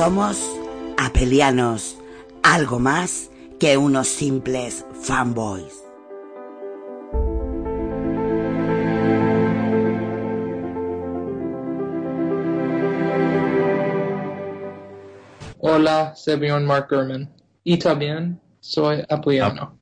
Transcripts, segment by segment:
Somos apelianos, algo más que unos simples fanboys. Hola, soy Mark Gurman. Y también soy apoyano.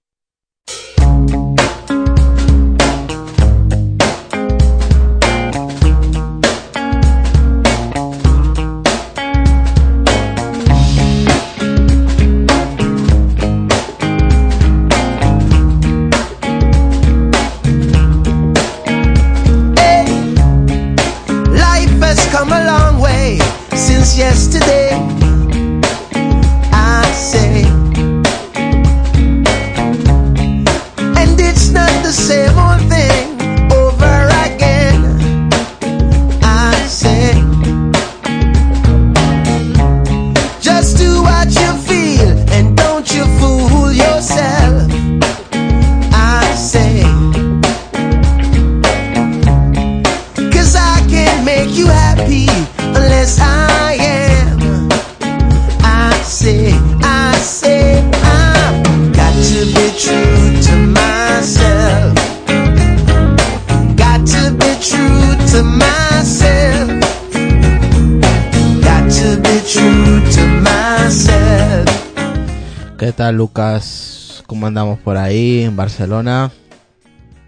¿Qué tal, Lucas? ¿Cómo andamos por ahí en Barcelona?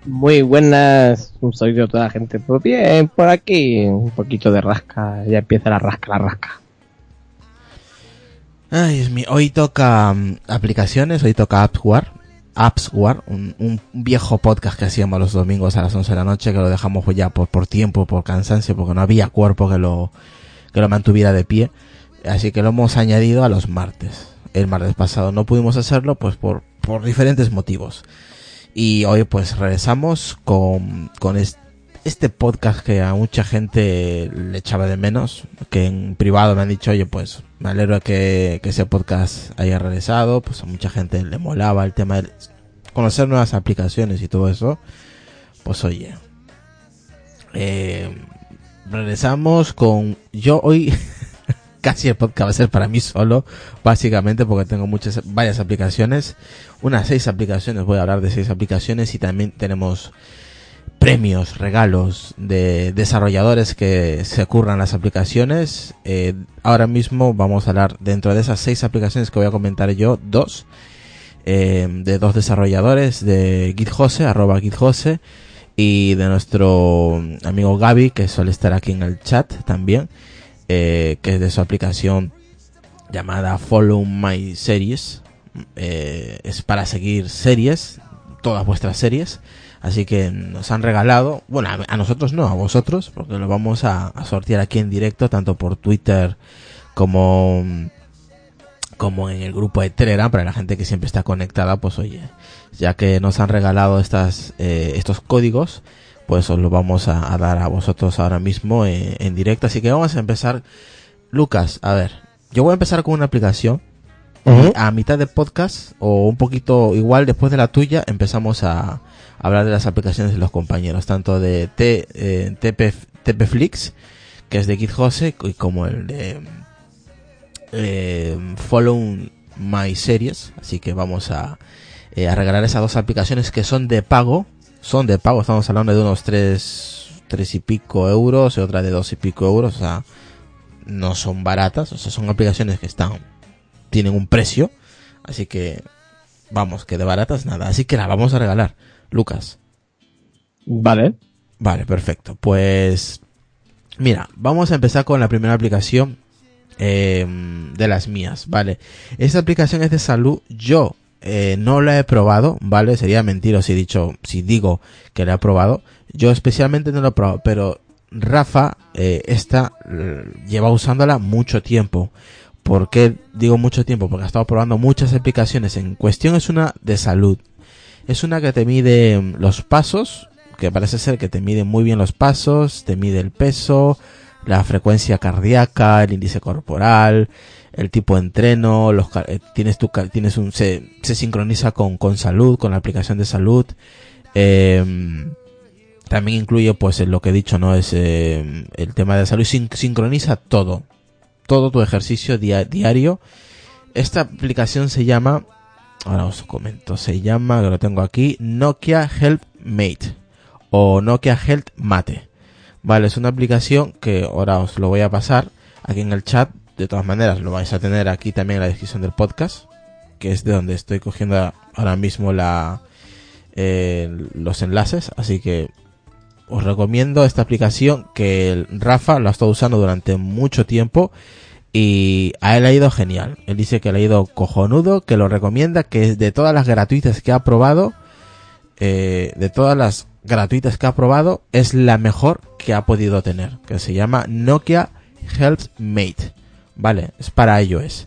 Muy buenas, un saludo a toda la gente. Pues bien, por aquí, un poquito de rasca, ya empieza la rasca, la rasca. Ay, Dios mío. Hoy toca mm, aplicaciones, hoy toca AppsWare. AppsWare, un, un viejo podcast que hacíamos los domingos a las 11 de la noche, que lo dejamos ya por, por tiempo, por cansancio, porque no había cuerpo que lo, que lo mantuviera de pie. Así que lo hemos añadido a los martes. El martes pasado no pudimos hacerlo, pues por, por diferentes motivos. Y hoy pues regresamos con, con es- este podcast que a mucha gente le echaba de menos, que en privado me han dicho, oye pues me alegro que, que ese podcast haya regresado, pues a mucha gente le molaba el tema de conocer nuevas aplicaciones y todo eso. Pues oye, eh, regresamos con yo hoy casi el podcast va a ser para mí solo, básicamente porque tengo muchas, varias aplicaciones, unas seis aplicaciones, voy a hablar de seis aplicaciones y también tenemos premios, regalos de desarrolladores que se curran las aplicaciones. Eh, ahora mismo vamos a hablar dentro de esas seis aplicaciones que voy a comentar yo, dos, eh, de dos desarrolladores de GitHose, arroba GitHose, y de nuestro amigo Gaby, que suele estar aquí en el chat también, eh, que es de su aplicación llamada Follow My Series. Eh, es para seguir series, todas vuestras series. Así que nos han regalado, bueno, a, nosotros no, a vosotros, porque lo vamos a, a sortear aquí en directo, tanto por Twitter como, como en el grupo de Telegram, para la gente que siempre está conectada, pues oye, ya que nos han regalado estas, eh, estos códigos, pues os lo vamos a, a dar a vosotros ahora mismo en, en directo. Así que vamos a empezar. Lucas, a ver, yo voy a empezar con una aplicación a mitad de podcast o un poquito igual después de la tuya empezamos a hablar de las aplicaciones de los compañeros tanto de T, eh, TP, TPFlix que es de GitHose y como el de eh, Follow My Series así que vamos a, eh, a regalar esas dos aplicaciones que son de pago son de pago estamos hablando de unos tres tres y pico euros y otra de dos y pico euros o sea no son baratas o sea son aplicaciones que están tienen un precio. Así que, vamos, que de baratas nada. Así que la vamos a regalar. Lucas. Vale. Vale, perfecto. Pues, mira, vamos a empezar con la primera aplicación eh, de las mías, ¿vale? Esta aplicación es de salud. Yo eh, no la he probado, ¿vale? Sería mentira si he dicho, si digo que la he probado. Yo especialmente no la he probado, pero Rafa, eh, esta, eh, lleva usándola mucho tiempo. ¿Por qué digo mucho tiempo? Porque ha estado probando muchas aplicaciones. En cuestión es una de salud. Es una que te mide mm, los pasos, que parece ser que te mide muy bien los pasos, te mide el peso, la frecuencia cardíaca, el índice corporal, el tipo de entreno, los, eh, tienes tu, tienes un, se, se sincroniza con, con salud, con la aplicación de salud. Em, también incluye pues lo que he dicho, ¿no? Es em, el tema de salud, sin- sincroniza todo, todo tu ejercicio dia- diario. Esta aplicación se llama, ahora os comento, se llama, que lo tengo aquí, Nokia Health Mate o Nokia Health Mate. Vale, es una aplicación que ahora os lo voy a pasar aquí en el chat. De todas maneras, lo vais a tener aquí también en la descripción del podcast, que es de donde estoy cogiendo ahora mismo la, eh, los enlaces. Así que os recomiendo esta aplicación que Rafa lo ha estado usando durante mucho tiempo y a él ha ido genial. Él dice que le ha ido cojonudo, que lo recomienda, que de todas las gratuitas que ha probado, eh, de todas las gratuitas que ha probado, es la mejor que ha podido tener, que se llama Nokia Health Mate. Vale, es para iOS.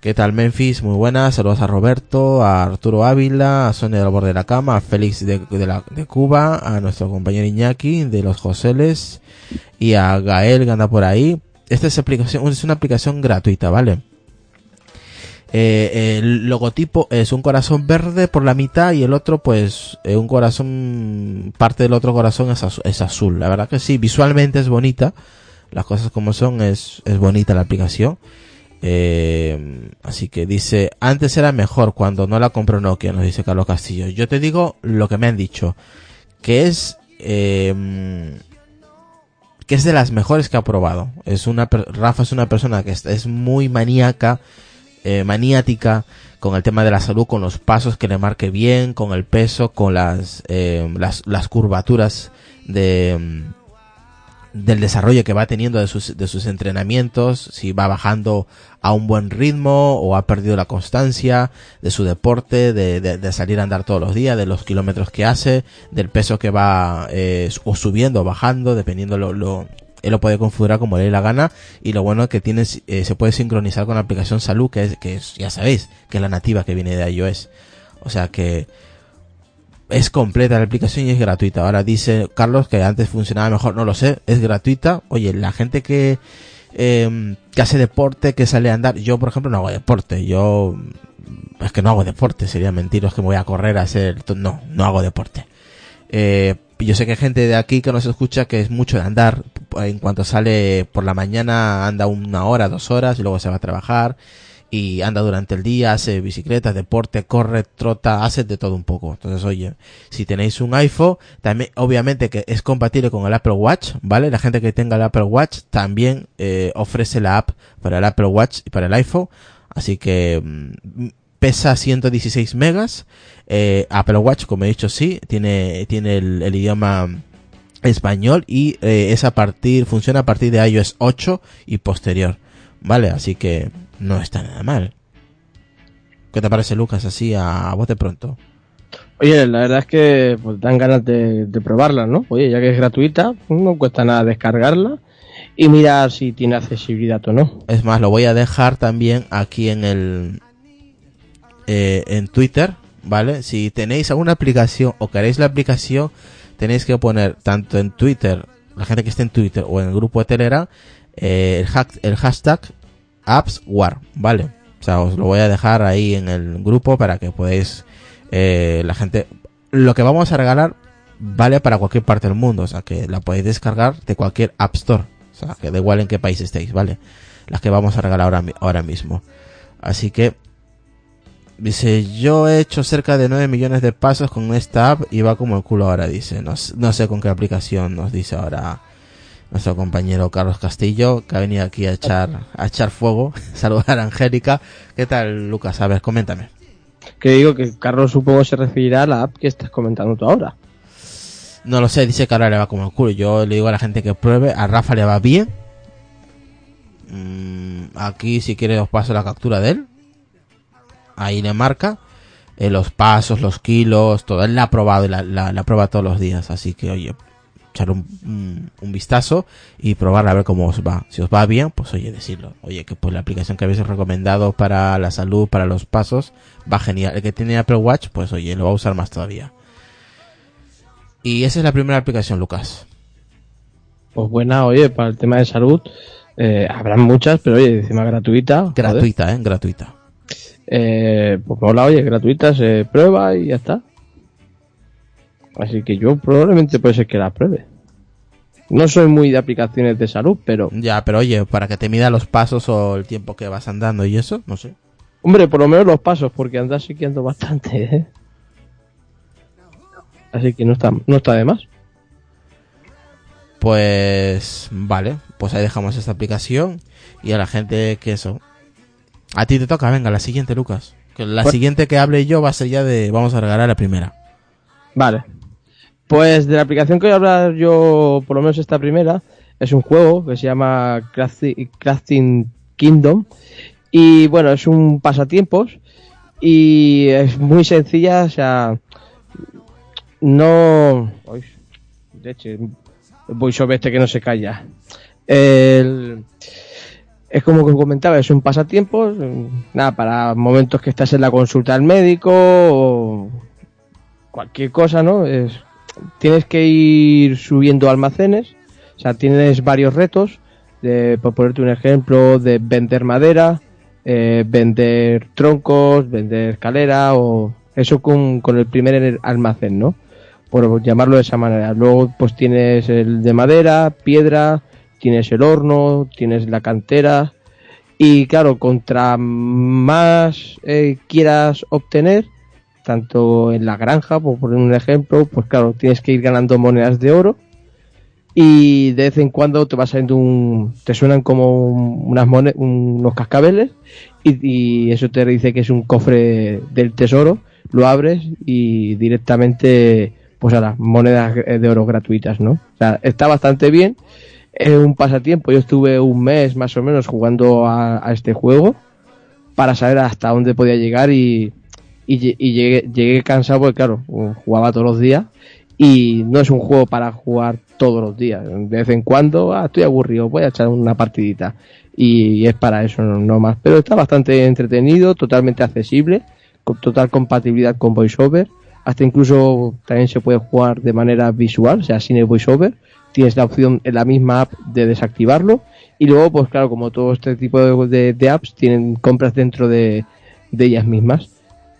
¿Qué tal Memphis? Muy buenas. Saludos a Roberto, a Arturo Ávila, a Sonia del borde de la cama, a Félix de, de, la, de Cuba, a nuestro compañero Iñaki de los Joseles y a Gael que anda por ahí. Esta es, aplicación, es una aplicación gratuita, ¿vale? Eh, el logotipo es un corazón verde por la mitad y el otro pues eh, un corazón, parte del otro corazón es, es azul. La verdad que sí, visualmente es bonita. Las cosas como son, es, es bonita la aplicación. Eh, así que dice, antes era mejor cuando no la compró Nokia, nos dice Carlos Castillo. Yo te digo lo que me han dicho, que es, eh, que es de las mejores que ha probado. Es una, Rafa es una persona que es, muy maníaca, eh, maniática con el tema de la salud, con los pasos que le marque bien, con el peso, con las, eh, las, las curvaturas de, del desarrollo que va teniendo de sus, de sus entrenamientos, si va bajando a un buen ritmo o ha perdido la constancia de su deporte, de, de, de salir a andar todos los días, de los kilómetros que hace, del peso que va eh, o subiendo o bajando, dependiendo lo, lo, él lo puede configurar como le dé la gana y lo bueno es que tiene, eh, se puede sincronizar con la aplicación Salud que es, que es, ya sabéis, que es la nativa que viene de iOS. O sea que es completa la aplicación y es gratuita. Ahora dice Carlos que antes funcionaba mejor, no lo sé, es gratuita. Oye, la gente que, eh, que hace deporte, que sale a andar, yo por ejemplo no hago deporte, yo es que no hago deporte, sería mentiros que me voy a correr a hacer, no, no hago deporte. Eh, yo sé que hay gente de aquí que nos escucha que es mucho de andar en cuanto sale por la mañana anda una hora, dos horas y luego se va a trabajar y anda durante el día, hace bicicleta, deporte, corre, trota, hace de todo un poco. Entonces, oye, si tenéis un iPhone, también, obviamente que es compatible con el Apple Watch, ¿vale? La gente que tenga el Apple Watch también eh, ofrece la app para el Apple Watch y para el iPhone. Así que mm, pesa 116 megas. Eh, Apple Watch, como he dicho, sí, tiene, tiene el, el idioma español y eh, es a partir, funciona a partir de iOS 8 y posterior. ¿Vale? Así que no está nada mal. ¿Qué te parece, Lucas, así a, a bote pronto? Oye, la verdad es que pues, dan ganas de, de probarla, ¿no? Oye, ya que es gratuita, no cuesta nada descargarla y mirar si tiene accesibilidad o no. Es más, lo voy a dejar también aquí en el eh, en Twitter, ¿vale? Si tenéis alguna aplicación o queréis la aplicación, tenéis que poner tanto en Twitter, la gente que esté en Twitter o en el grupo de Telegram, eh, el, hack- el hashtag AppsWar, ¿vale? O sea, os lo voy a dejar ahí en el grupo para que podáis, eh, la gente, lo que vamos a regalar vale para cualquier parte del mundo, o sea, que la podéis descargar de cualquier App Store, o sea, que da igual en qué país estéis, ¿vale? Las que vamos a regalar ahora, ahora mismo. Así que, dice, yo he hecho cerca de 9 millones de pasos con esta app y va como el culo ahora, dice. No, no sé con qué aplicación nos dice ahora nuestro compañero Carlos Castillo, que ha venido aquí a echar, a echar fuego, saludar a Angélica. ¿Qué tal, Lucas? A ver, coméntame. Que digo que Carlos supongo se referirá a la app que estás comentando tú ahora. No lo sé, dice que ahora le va como el culo. Yo le digo a la gente que pruebe, a Rafa le va bien. Mm, aquí, si quiere, os paso la captura de él. Ahí le marca eh, los pasos, los kilos, todo. Él la ha probado la, la prueba todos los días. Así que, oye, echar un, un, un vistazo y probarla a ver cómo os va. Si os va bien, pues oye, decirlo. Oye, que pues la aplicación que habéis recomendado para la salud, para los pasos, va genial. El que tiene Apple Watch, pues oye, lo va a usar más todavía. Y esa es la primera aplicación, Lucas. Pues buena, oye, para el tema de salud, eh, habrán muchas, pero oye, encima gratuita. joder. Gratuita, ¿eh? Gratuita. Eh, pues mola, oye, gratuita, se prueba y ya está. Así que yo probablemente puede ser que la pruebe. No soy muy de aplicaciones de salud, pero Ya, pero oye, para que te mida los pasos o el tiempo que vas andando y eso, no sé. hombre, por lo menos los pasos, porque andas sí que ando bastante, ¿eh? Así que no está, no está de más. Pues vale, pues ahí dejamos esta aplicación y a la gente que eso. A ti te toca, venga, la siguiente, Lucas. Que la Pues- siguiente que hable yo va a ser ya de vamos a regalar la primera. Vale. Pues de la aplicación que voy a hablar yo, por lo menos esta primera, es un juego que se llama Crafti- Crafting Kingdom. Y bueno, es un pasatiempos y es muy sencilla, o sea, no... Uy, leche, el voiceover este que no se calla. El- es como que comentaba, es un pasatiempos, mm, nada, para momentos que estás en la consulta del médico o cualquier cosa, ¿no? Es, tienes que ir subiendo almacenes, o sea, tienes varios retos, de, por ponerte un ejemplo, de vender madera, eh, vender troncos, vender escalera o eso con, con el primer almacén, ¿no? Por llamarlo de esa manera. Luego pues tienes el de madera, piedra, tienes el horno, tienes la cantera y claro, contra más eh, quieras obtener, tanto en la granja, por poner un ejemplo, pues claro, tienes que ir ganando monedas de oro y de vez en cuando te va saliendo un, te suenan como un- unas mone- unos cascabeles y, y eso te dice que es un cofre del tesoro, lo abres y directamente pues a las monedas de oro gratuitas, ¿no? O sea, está bastante bien, es un pasatiempo, yo estuve un mes más o menos jugando a, a este juego para saber hasta dónde podía llegar y, y, lle- y llegué, llegué cansado porque claro, jugaba todos los días y no es un juego para jugar todos los días. De vez en cuando, ah, estoy aburrido, voy a echar una partidita. Y es para eso, no, no más. Pero está bastante entretenido, totalmente accesible, con total compatibilidad con VoiceOver. Hasta incluso también se puede jugar de manera visual, o sea, sin el VoiceOver. Tienes la opción en la misma app de desactivarlo. Y luego, pues claro, como todo este tipo de, apps, tienen compras dentro de, de ellas mismas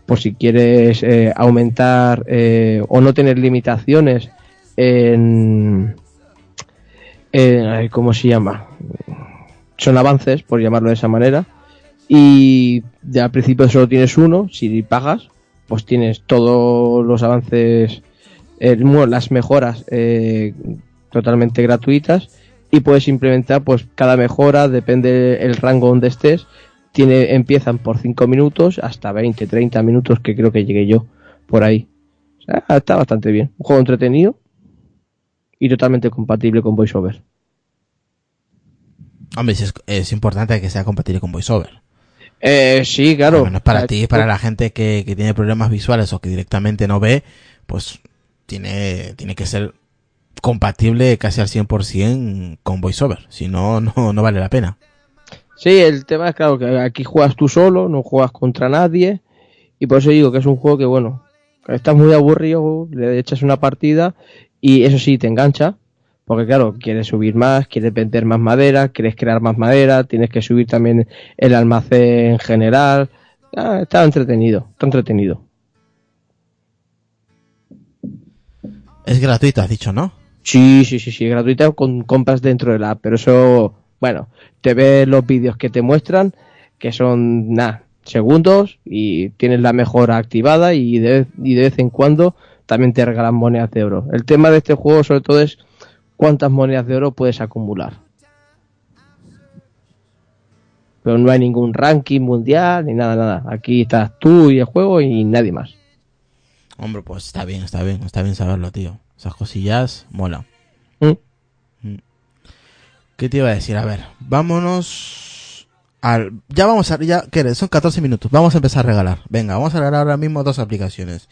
por si quieres eh, aumentar eh, o no tener limitaciones en, eh, ¿cómo se llama? Son avances, por llamarlo de esa manera, y de al principio solo tienes uno, si pagas, pues tienes todos los avances, eh, bueno, las mejoras eh, totalmente gratuitas y puedes implementar pues cada mejora, depende el rango donde estés, tiene, empiezan por 5 minutos hasta 20, 30 minutos que creo que llegué yo por ahí. O sea, está bastante bien. Un juego entretenido y totalmente compatible con VoiceOver. Hombre, es, es importante que sea compatible con VoiceOver. Eh, sí, claro. Bueno, es para ti, es para la gente que, que tiene problemas visuales o que directamente no ve, pues tiene, tiene que ser compatible casi al 100% con VoiceOver. Si no, no, no vale la pena. Sí, el tema es claro que aquí juegas tú solo, no juegas contra nadie. Y por eso digo que es un juego que, bueno, estás muy aburrido, le echas una partida y eso sí te engancha. Porque claro, quieres subir más, quieres vender más madera, quieres crear más madera, tienes que subir también el almacén en general. Ah, está entretenido, está entretenido. Es gratuito, has dicho, ¿no? Sí, sí, sí, sí, gratuita con compras dentro de la app, pero eso, bueno, te ves los vídeos que te muestran, que son, nada, segundos y tienes la mejora activada y de, y de vez en cuando también te regalan monedas de oro. El tema de este juego sobre todo es cuántas monedas de oro puedes acumular. Pero no hay ningún ranking mundial ni nada, nada. Aquí estás tú y el juego y nadie más. Hombre, pues está bien, está bien, está bien saberlo, tío. Esas cosillas mola. ¿Qué te iba a decir? A ver, vámonos al... Ya vamos a... Ya, ¿qué? Son 14 minutos. Vamos a empezar a regalar. Venga, vamos a regalar ahora mismo dos aplicaciones.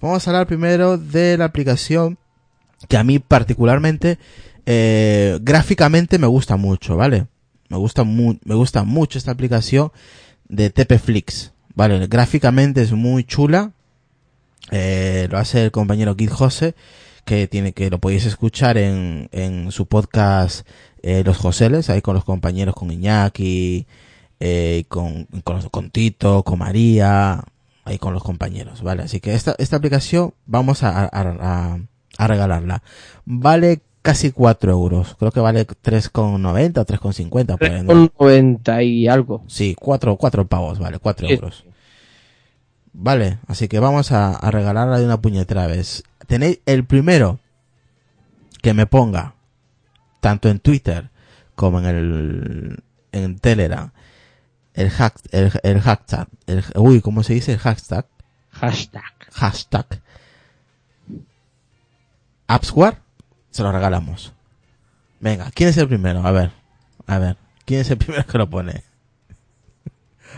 Vamos a hablar primero de la aplicación que a mí particularmente eh, gráficamente me gusta mucho, ¿vale? Me gusta, mu me gusta mucho esta aplicación de TPFlix, ¿vale? Gráficamente es muy chula. Eh, lo hace el compañero Kid Jose, que tiene que lo podéis escuchar en, en su podcast eh, Los Joseles, ahí con los compañeros, con Iñaki, eh, con, con, con Tito, con María, ahí con los compañeros, ¿vale? Así que esta, esta aplicación vamos a, a, a, a regalarla. Vale casi 4 euros. Creo que vale 3,90 o 3,50. por ahí, ¿no? 90 y algo. Sí, 4, 4 pavos, vale, 4 Sí. euros. Vale, así que vamos a, a regalarla de una puñetera vez. Tenéis el primero que me ponga, tanto en Twitter como en el en Telegram, el, hack, el, el hashtag, el, uy, ¿cómo se dice el hashtag? Hashtag. Hashtag. Appsware, se lo regalamos. Venga, ¿quién es el primero? A ver, a ver, ¿quién es el primero que lo pone?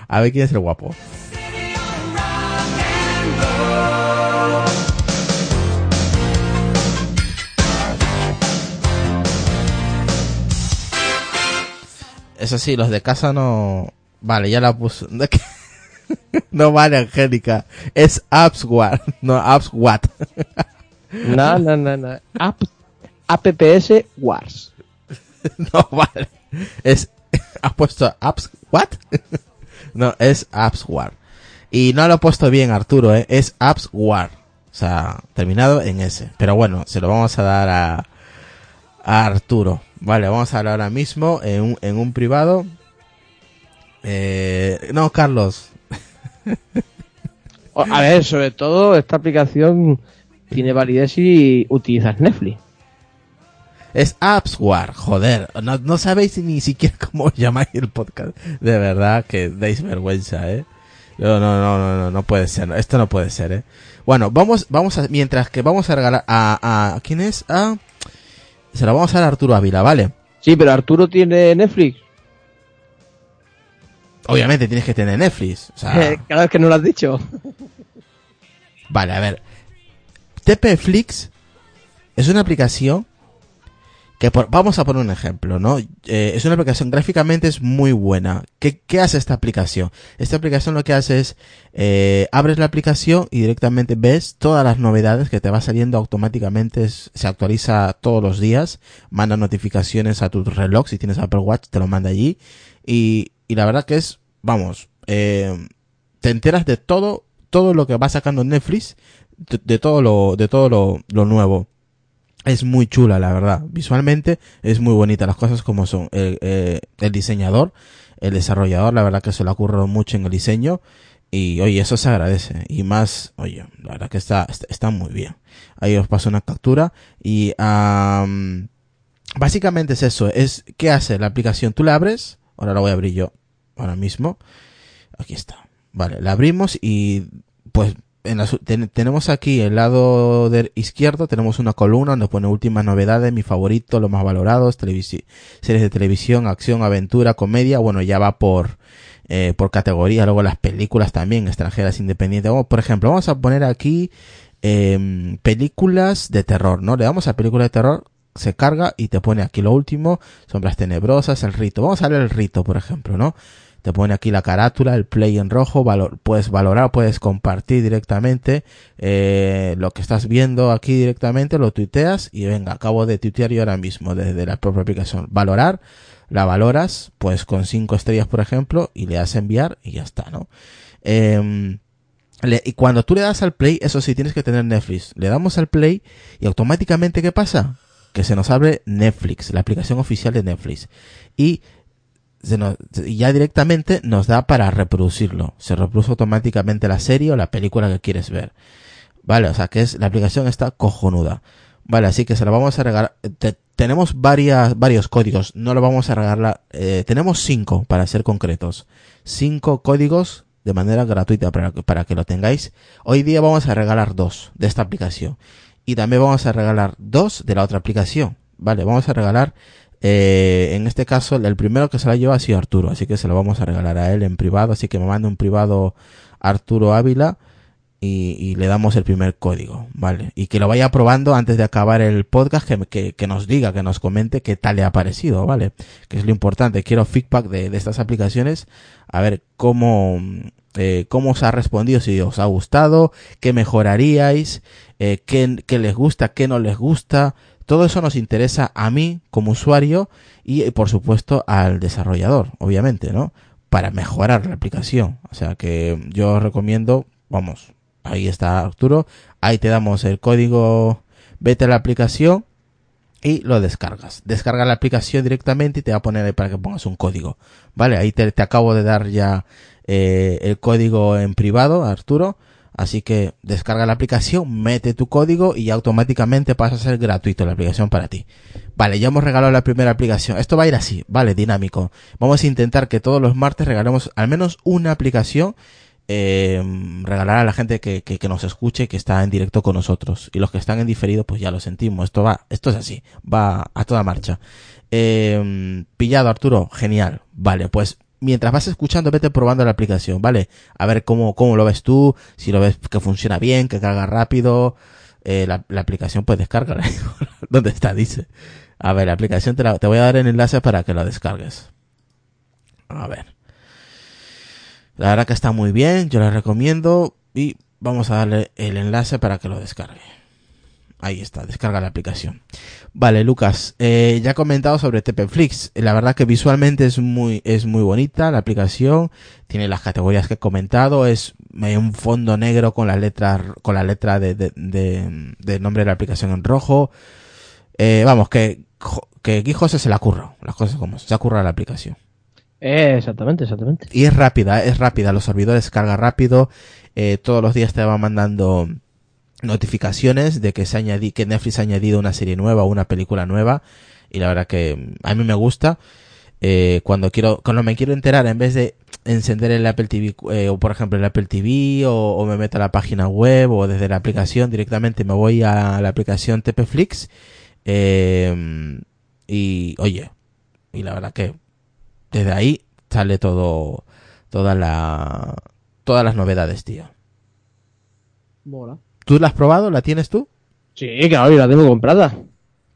A ver quién es el guapo. Eso sí, los de casa no... Vale, ya la puso. No vale, Angélica. Es Appsware, no Appswat. No, no, no, no. App, APPS Wars. No vale. Es... ¿Has puesto Apps... ¿What? No, es Appsware. Y no lo he puesto bien, Arturo, ¿eh? Es Appsware. O sea, terminado en S. Pero bueno, se lo vamos a dar a, a Arturo. Vale, vamos a hablar ahora mismo en un, en un privado. Eh, no, Carlos. A ver, sobre todo esta aplicación tiene validez si utilizas Netflix. Es Appsware, joder. No, no sabéis ni siquiera cómo llamáis el podcast. De verdad que dais vergüenza, ¿eh? No, no, no, no, no, no puede ser. Esto no puede ser, ¿eh? Bueno, vamos, vamos a, mientras que vamos a regalar a, a, ¿quién es? A, se lo vamos a dar a Arturo Ávila, ¿vale? Sí, pero Arturo tiene Netflix. Obviamente tienes que tener Netflix. O sea, Cada vez que no lo has dicho. Vale, a ver. TPFlix es una aplicación vamos a poner un ejemplo, ¿no? Eh, es una aplicación gráficamente es muy buena. ¿Qué, hace esta aplicación? Esta aplicación lo que hace es eh, abres la aplicación y directamente ves todas las novedades que te va saliendo automáticamente. se actualiza todos los días, manda notificaciones a tu reloj si tienes Apple Watch, te lo manda allí y, la verdad que es, vamos, eh, te enteras de todo, todo lo que va sacando Netflix, de, todo lo, de todo lo nuevo. Es muy chula, la verdad. Visualmente es muy bonita las cosas como son. El, eh, el diseñador, el desarrollador, la verdad que se lo ha mucho en el diseño. Y oye, eso se agradece. Y más, oye, la verdad que está, está, muy bien. Ahí os paso una captura. Y am, básicamente es eso. Es, ¿qué hace la aplicación? Tú la abres. Ahora la voy a abrir yo. Ahora mismo. Aquí está. Vale, la abrimos y pues en la ten- tenemos aquí el lado del izquierdo, tenemos una columna donde pone últimas novedades, mi favorito, los más valorados, series de televisión, acción, aventura, comedia, bueno, ya va por, eh, por categoría, luego las películas también, extranjeras, independientes. Vamos, por ejemplo, vamos a poner aquí em, películas de terror, ¿no? Le damos a películas de terror, se carga y te pone aquí lo último, sombras tenebrosas, el rito. Vamos a ver el rito, por ejemplo, ¿no? Te pone aquí la carátula, el play en rojo, puedes valorar, puedes compartir directamente eh, lo que estás viendo aquí directamente, lo tuiteas y venga, acabo de tuitear yo ahora mismo desde la propia aplicación. Valorar, la valoras, pues con cinco estrellas por ejemplo, y le das enviar y ya está, ¿no? Em, y cuando tú le das al play, eso sí, tienes que tener Netflix. Le damos al play y automáticamente, ¿qué pasa? Que se nos abre Netflix, la aplicación oficial de Netflix. Y se nos- ya directamente nos da para reproducirlo. Se reproduce automáticamente la serie o la película que quieres ver. Vale, o sea que es, la aplicación está cojonuda. Vale, así que se la vamos a regalar. Te- tenemos varias, varios códigos. No lo vamos a regalar. eh, tenemos cinco, para ser concretos. Cinco códigos de manera gratuita para, para que lo tengáis. Hoy día vamos a regalar dos de esta aplicación. Y también vamos a regalar dos de la otra aplicación. Vale, vamos a regalar eh, en este caso, el primero que se la lleva ha sido Arturo, así que se lo vamos a regalar a él en privado, así que me manda un privado Arturo Ávila y, le damos el primer código, ¿vale? Y que lo vaya probando antes de acabar el podcast, que, que, que nos diga, que nos comente qué tal le ha parecido, ¿vale? Que es lo importante, quiero feedback de, de estas aplicaciones, a ver cómo, eh, cómo os ha respondido, si os ha gustado, qué mejoraríais, eh, qué, qué les gusta, qué no les gusta, todo eso nos interesa a mí como usuario y eh, por supuesto al desarrollador, obviamente, ¿no? Para mejorar la aplicación. O sea que yo os recomiendo, vamos, ahí está Arturo, ahí te damos el código, vete a la aplicación y lo descargas. Descarga la aplicación directamente y te va a poner para que pongas un código. Vale, ahí te, te acabo de dar ya eh, el código en privado, Arturo. Así que descarga la aplicación, mete tu código y automáticamente pasa a ser gratuito la aplicación para ti. Vale, ya hemos regalado la primera aplicación. Esto va a ir así, vale, dinámico. Vamos a intentar que todos los martes regalemos al menos una aplicación. Eh, regalar a la gente que, que, que nos escuche, que está en directo con nosotros. Y los que están en diferido, pues ya lo sentimos. Esto va, esto es así, va a toda marcha. Eh, pillado, Arturo, genial. Vale, pues mientras vas escuchando, vete probando la aplicación, ¿vale? A ver cómo, cómo lo ves tú, si lo ves que funciona bien, que carga rápido. Eh, la, la aplicación, pues descárgala. ¿Dónde está? Dice. A ver, la aplicación te, la, te voy a dar el enlace para que la descargues. A ver. La verdad que está muy bien, yo la recomiendo y vamos a darle el enlace para que lo descargue. Ahí está, descarga la aplicación. Vale, Lucas, eh, ya he comentado sobre TPFlix. La verdad que visualmente es muy, es muy bonita la aplicación. Tiene las categorías que he comentado. Es eh, un fondo negro con la letra, con la letra de, de, de, de nombre de la aplicación en rojo. Eh, vamos, que, que aquí José se la curra. Las cosas como se ha currado la aplicación. Eh, exactamente, exactamente. Y es rápida, es rápida. Los servidores carga rápido. Eh, todos los días te va mandando notificaciones de que se añadí, que Netflix ha añadido una serie nueva o una película nueva. Y la verdad que a mí me gusta. Eh, cuando quiero, cuando me quiero enterar, en vez de encender el Apple TV, eh, o por ejemplo el Apple TV, o, o, me meto a la página web, o desde la aplicación, directamente me voy a la aplicación TPFlix. Eh, y oye, y la verdad que desde ahí sale todo, toda la, todas las novedades, tío. Mola. ¿Tú la has probado? ¿La tienes tú? Sí, claro, yo la tengo comprada.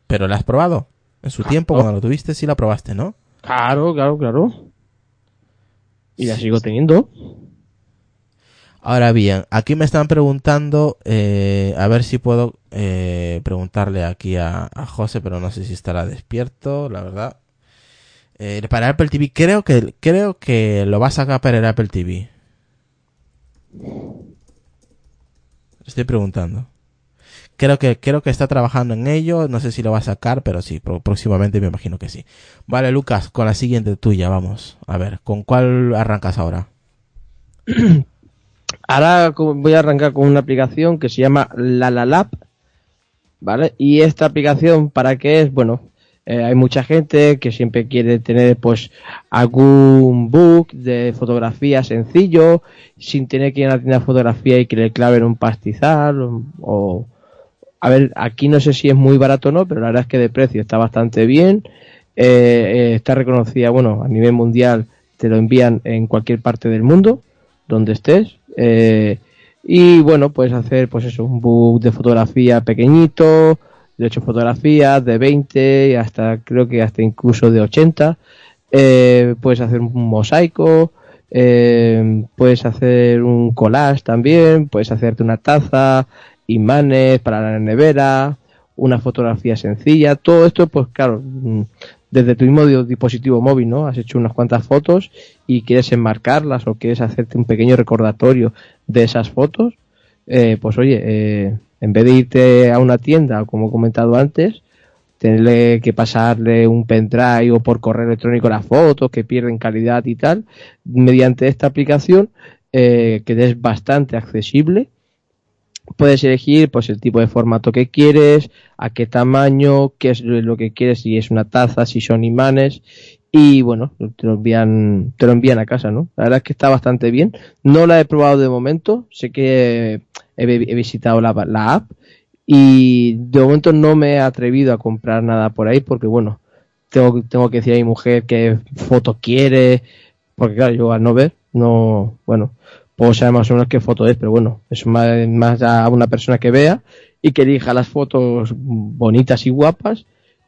¿Pero la has probado? En su tiempo, cuando lo tuviste, sí la probaste, ¿no? Claro, claro, claro. Y la sigo teniendo. Ahora bien, aquí me están preguntando, eh, a ver si puedo eh, preguntarle aquí a, a José, pero no sé si estará despierto, la verdad. Eh, para Apple TV, creo que, creo que lo va a sacar para el Apple TV. Estoy preguntando. creo que creo que está trabajando en ello, no sé si lo va a sacar, pero sí, próximamente me imagino que sí. Vale, Lucas, con la siguiente tuya, vamos. A ver, ¿con cuál arrancas ahora? Ahora voy a arrancar con una aplicación que se llama La La Lab, ¿vale? Y esta aplicación, ¿para qué es? Bueno, eh, hay mucha gente que siempre quiere tener, pues, algún book de fotografía sencillo, sin tener que ir a la tienda de fotografía y que le claven un pastizal, o, a ver, aquí no sé si es muy barato o no, pero la verdad es que de precio está bastante bien. Eh, eh, está reconocida, bueno, a nivel mundial te lo envían en cualquier parte del mundo, donde estés. Y bueno, puedes hacer, pues eso, un book de fotografía pequeñito, de 8 fotografías, de 20, y hasta, creo que hasta incluso de 80. Eh, puedes hacer un mosaico, eh, puedes hacer un collage también, puedes hacerte una taza, imanes para la nevera, una fotografía sencilla, todo esto, pues claro, mm, desde tu mismo di- dispositivo móvil, ¿no? Has hecho unas cuantas fotos y quieres enmarcarlas o quieres hacerte un pequeño recordatorio de esas fotos, eh, pues oye, eh, en vez de irte a una tienda, como he comentado antes, tenerle que pasarle un pendrive o por correo electrónico las fotos que pierden calidad y tal, mediante esta aplicación, eh, que es bastante accesible, puedes elegir pues el tipo de formato que quieres, a qué tamaño, qué es lo que quieres, si es una taza, si son imanes y bueno, te lo envían, te lo envían a casa, ¿no? La verdad es que está bastante bien. No la he probado de momento, sé que he, visitado la, app y de momento no me he atrevido a comprar nada por ahí porque bueno, tengo, tengo que decir a mi mujer qué foto quiere, porque claro, yo al no ver, no, bueno, puedo saber más o menos qué foto es, pero bueno, es más, más a una persona que vea y que elija las fotos bonitas y guapas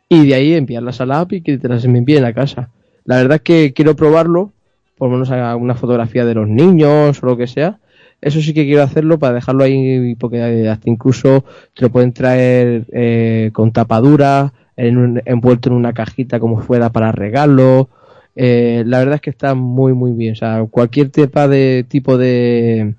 y de ahí enviarlas a la app y que te las envíen a casa. La verdad es que quiero probarlo, por lo menos a una fotografía de los niños o lo que sea. Eso sí que quiero hacerlo para dejarlo ahí, porque hasta incluso te lo pueden traer eh, con tapadura, en un, envuelto en una cajita como fuera para regalo. Eh, la verdad es que está muy muy bien. O sea, cualquier tipo de tipo de,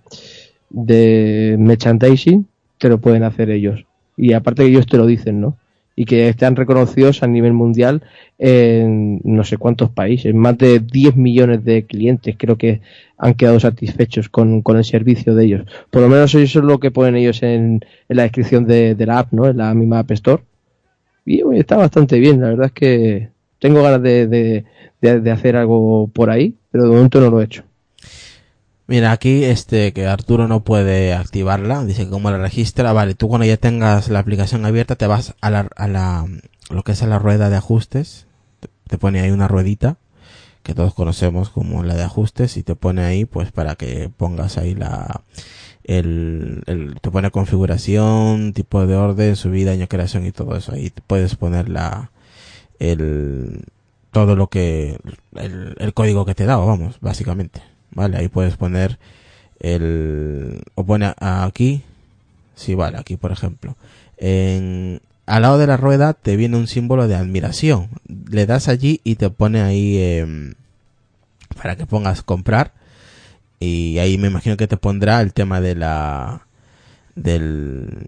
de merchandising te lo pueden hacer ellos. Y aparte que ellos te lo dicen, ¿no? Y que están reconocidos a nivel mundial en no sé cuántos países. Más de 10 millones de clientes creo que han quedado satisfechos con, con el servicio de ellos. Por lo menos eso es lo que ponen ellos en, en la descripción de, de la app, ¿no? En la misma App Store. Y está bastante bien. La verdad es que tengo ganas de, de, de hacer algo por ahí, pero de momento no lo he hecho. Mira, aquí este que Arturo no puede activarla, dice que como la registra, vale, tú cuando ya tengas la aplicación abierta te vas a la, a la lo que es a la rueda de ajustes, te, pone ahí una ruedita que todos conocemos como la de ajustes y te pone ahí pues para que pongas ahí la el, el te pone configuración, tipo de orden, subida, año creación y todo eso. Ahí te puedes poner la el todo lo que el, el código que te da, vamos, básicamente. Vale, ahí puedes poner el o pone aquí. Sí vale aquí por ejemplo. En al lado de la rueda te viene un símbolo de admiración. Le das allí y te pone ahí eh, para que pongas comprar. Y ahí me imagino que te pondrá el tema de la del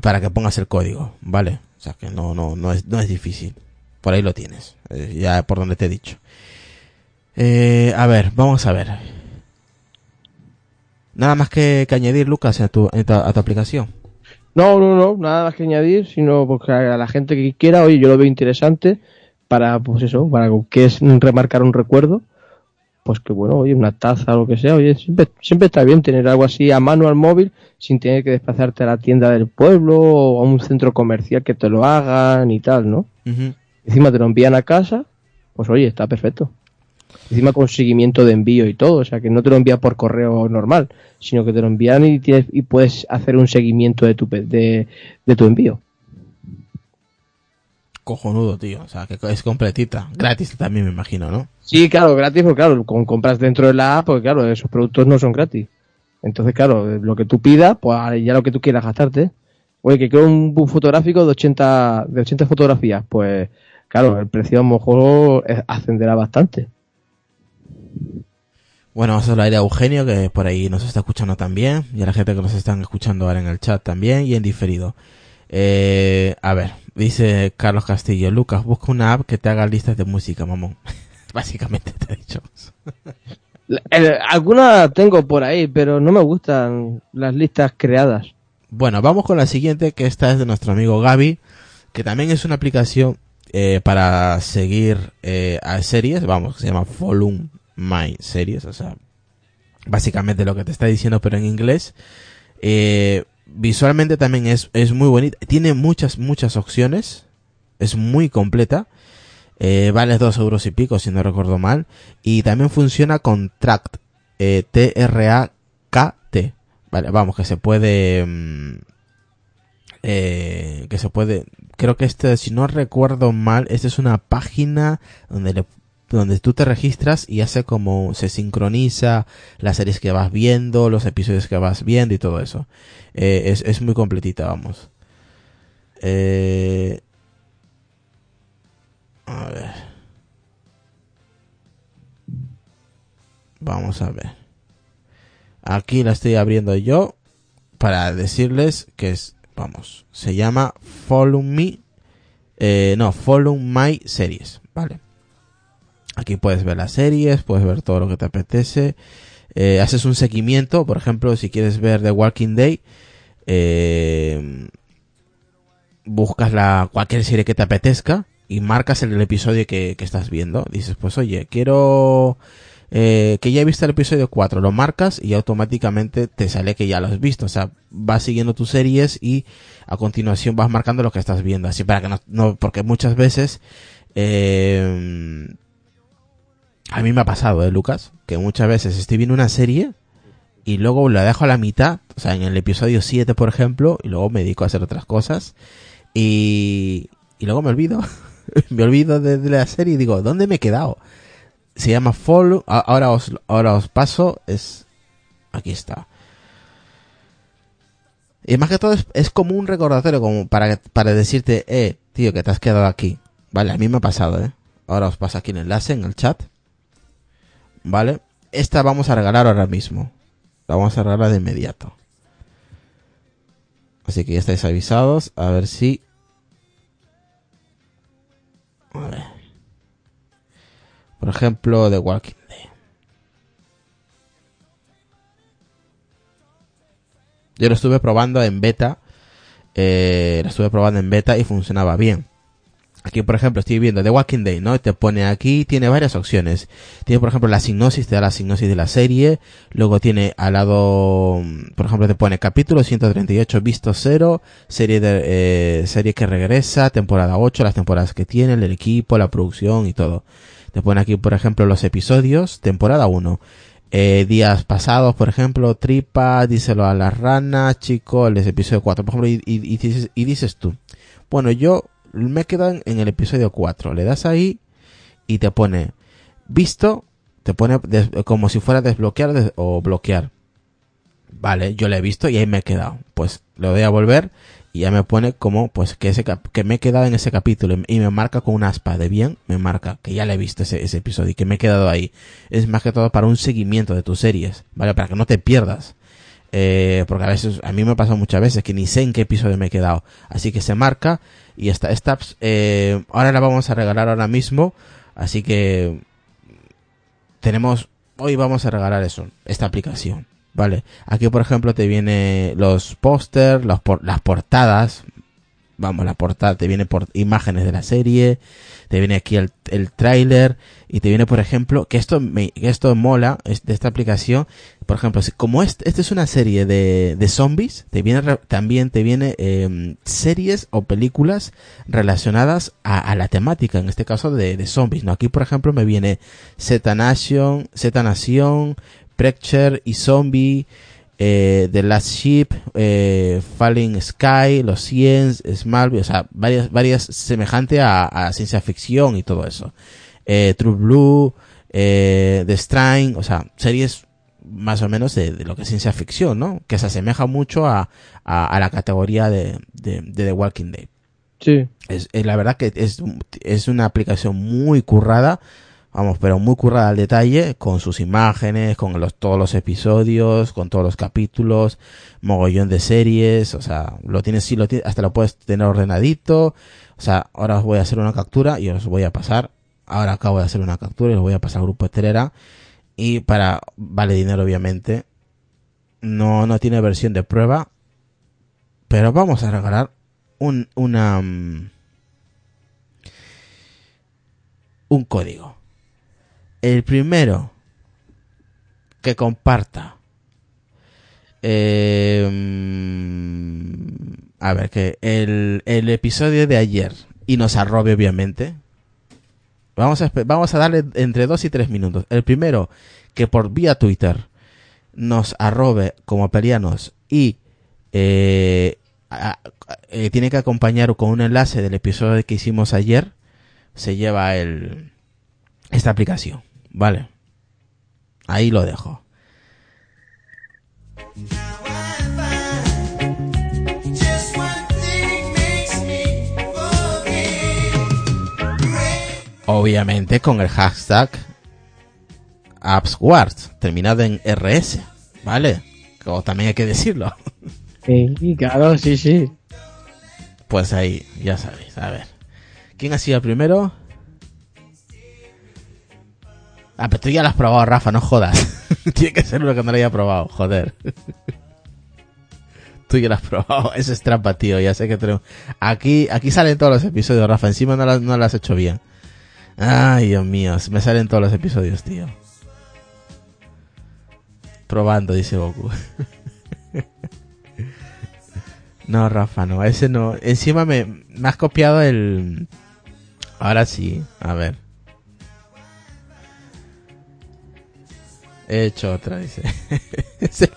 para que pongas el código vale o sea que no no no es no es difícil. Por ahí lo tienes. Eh, ya por donde te he dicho eh, a ver, vamos a ver. Nada más que, que añadir, Lucas, a tu, a tu, a tu aplicación. No, no, no, nada más que añadir, sino porque a la gente que quiera, oye, yo lo veo interesante para, pues eso, para que es remarcar un recuerdo, pues que bueno, oye, una taza o lo que sea, oye, siempre, siempre está bien tener algo así a mano al móvil sin tener que desplazarte a la tienda del pueblo o a un centro comercial que te lo hagan y tal, ¿no? Uh -huh. Encima te lo envían a casa, pues oye, está perfecto. Encima con seguimiento de envío y todo, o sea que no te lo envía por correo normal, sino que te lo envían y, tienes, y puedes hacer un seguimiento de tu, de, de tu envío. Cojonudo, tío, o sea que es completita, gratis también me imagino, ¿no? Sí, claro, gratis, porque claro, con compras dentro de la app, porque claro, esos productos no son gratis. Entonces, claro, lo que tú pidas, pues ya lo que tú quieras gastarte. Oye, que quiero un book fotográfico de 80, de 80 fotografías, pues claro, el precio a lo mejor ascenderá bastante. Bueno, vamos a hablar a Eugenio, que por ahí nos está escuchando también, y a la gente que nos están escuchando ahora en el chat también, y en diferido. Eh, a ver, dice Carlos Castillo, Lucas, busca una app que te haga listas de música, mamón. Básicamente te he dicho. Algunas tengo por ahí, pero no me gustan las listas creadas. Bueno, vamos con la siguiente, que esta es de nuestro amigo Gaby, que también es una aplicación eh, para seguir eh, a series, vamos, se llama Follow My Series, o sea, básicamente lo que te está diciendo, pero en inglés. Eh, visualmente también es, es muy bonita, tiene muchas, muchas opciones, es muy completa. Eh, vale dos euros y pico, si no recuerdo mal. Y también funciona con Tract, eh, T-R-A-K-T. Vale, vamos, que se puede... mm, eh, que se puede... Creo que este, si no recuerdo mal, esta es una página donde le donde tú te registras y hace como se sincroniza las series que vas viendo, los episodios que vas viendo y todo eso. Eh, es, es muy completita, vamos. Eh, a ver. Vamos a ver. Aquí la estoy abriendo yo para decirles que es, vamos, se llama Follow Me, eh, no, Follow My Series, ¿vale? Aquí puedes ver las series, puedes ver todo lo que te apetece. Eh, haces un seguimiento, por ejemplo, si quieres ver The Walking Day, eh, buscas la cualquier serie que te apetezca y marcas el, el episodio que, que estás viendo. Dices, pues oye, quiero eh, que ya he visto el episodio 4, lo marcas y automáticamente te sale que ya lo has visto. O sea, vas siguiendo tus series y a continuación vas marcando lo que estás viendo. Así para que no, no porque muchas veces eh, a mí me ha pasado, ¿eh, Lucas? Que muchas veces estoy viendo una serie y luego la dejo a la mitad, o sea, en el episodio 7, por ejemplo, y luego me dedico a hacer otras cosas y, y luego me olvido. me olvido de, la serie y digo, ¿dónde me he quedado? Se llama a- ahora os, ahora os paso, es, aquí está. Y más que todo es, es como un recordatorio, como para, para decirte, eh, tío, que te has quedado aquí. Vale, a mí me ha pasado, eh. Ahora os paso aquí el enlace en el chat. ¿Vale? Esta vamos a regalar ahora mismo. La vamos a regalar de inmediato. Así que ya estáis avisados. A ver si... A ver. Por ejemplo, The Walking Dead. Yo lo estuve probando en beta. Eh, lo estuve probando en beta y funcionaba bien. Aquí, por ejemplo, estoy viendo The Walking Day, ¿no? Te pone aquí, tiene varias opciones. Tiene, por ejemplo, la sinopsis, te da la sinopsis de la serie. Luego tiene al lado, mm, por ejemplo, te pone capítulo 138, visto cero, serie de, eh, serie que regresa, temporada 8, las temporadas que tiene, el equipo, la producción y todo. Te pone aquí, por ejemplo, los episodios, temporada 1. Eh, días pasados, por ejemplo, tripa, díselo a las ranas, chico, el episodio 4, por ejemplo, y, y- y dices, y dices tú, bueno, yo me he quedado en, el episodio 4, le das ahí y te pone visto, te pone como si fuera desbloquear des- o bloquear. Vale, yo le he visto y ahí me he quedado. Pues lo doy a volver y ya me pone como pues que ese que me he quedado en ese capítulo y me marca con una aspa de bien, me marca que ya le he visto ese, ese episodio y que me he quedado ahí. Es más que todo para un seguimiento de tus series, ¿vale? Para que no te pierdas. Eh, porque a veces, a mí me pasa muchas veces que ni sé en qué episodio me he quedado. Así que se marca y esta, apps, eh, ahora la vamos a regalar ahora mismo. Así que tenemos, hoy vamos a regalar eso, esta aplicación. Vale, aquí por ejemplo te viene los póster, los por- las portadas, vamos, la portada, te viene por imágenes de la serie, te viene aquí el, el tráiler y te viene por ejemplo, que esto me, que esto mola de esta aplicación, por ejemplo, si- como esta es una serie de, de zombies, te viene también te viene eh, series o películas relacionadas a, a la temática, en este caso de, de zombies, ¿no? Aquí por ejemplo me viene Z Nation, Z Nación, Preacher y Zombie, eh, The Last Ship, eh, Falling Sky, Los 100, Smallville, o sea, varias, varias semejante a, a ciencia ficción y todo eso. Eh, True Blue, eh, The Strain, o sea, series más o menos de, de lo que es ciencia ficción, ¿no? Que se asemeja mucho a, a, a la categoría de, de, de The Walking Dead. Sí. Es, es la verdad que es, es una aplicación muy currada. Vamos, pero muy currada al detalle, con sus imágenes, con los, todos los episodios, con todos los capítulos, mogollón de series, o sea, lo tienes, sí, lo tienes, hasta lo puedes tener ordenadito, o sea, ahora os voy a hacer una captura y os voy a pasar, ahora acabo de hacer una captura y os voy a pasar al grupo Telera, y para, vale dinero obviamente, no, no tiene versión de prueba, pero vamos a regalar un, una, mm, un código. El primero que comparta. eh, a ver, que el, el episodio de ayer y nos arrobe, obviamente. Vamos a, vamos a darle entre dos y tres minutos. El primero que por vía Twitter nos arrobe como pelianos y eh, eh, tiene que acompañar con un enlace del episodio que hicimos ayer, se lleva el esta aplicación. Vale. Ahí lo dejo. Obviamente con el hashtag AppsWards, terminado en RS. Vale. Como también hay que decirlo. Sí, claro, sí, sí. Pues ahí, ya sabéis. A ver. ¿Quién ha sido el primero? Ah, pero tú ya lo has probado, Rafa, no jodas. Tiene que ser uno que no lo haya probado, joder. tú ya lo has probado. Eso es trampa, tío. Ya sé que tenemos... Aquí, aquí salen todos los episodios, Rafa. Encima no lo, no lo has hecho bien. Ay, Dios mío. Me salen todos los episodios, tío. Probando, dice Goku. no, Rafa, no. Ese no. Encima me, me has copiado el... Ahora sí. A ver. He hecho otra, dice. es el,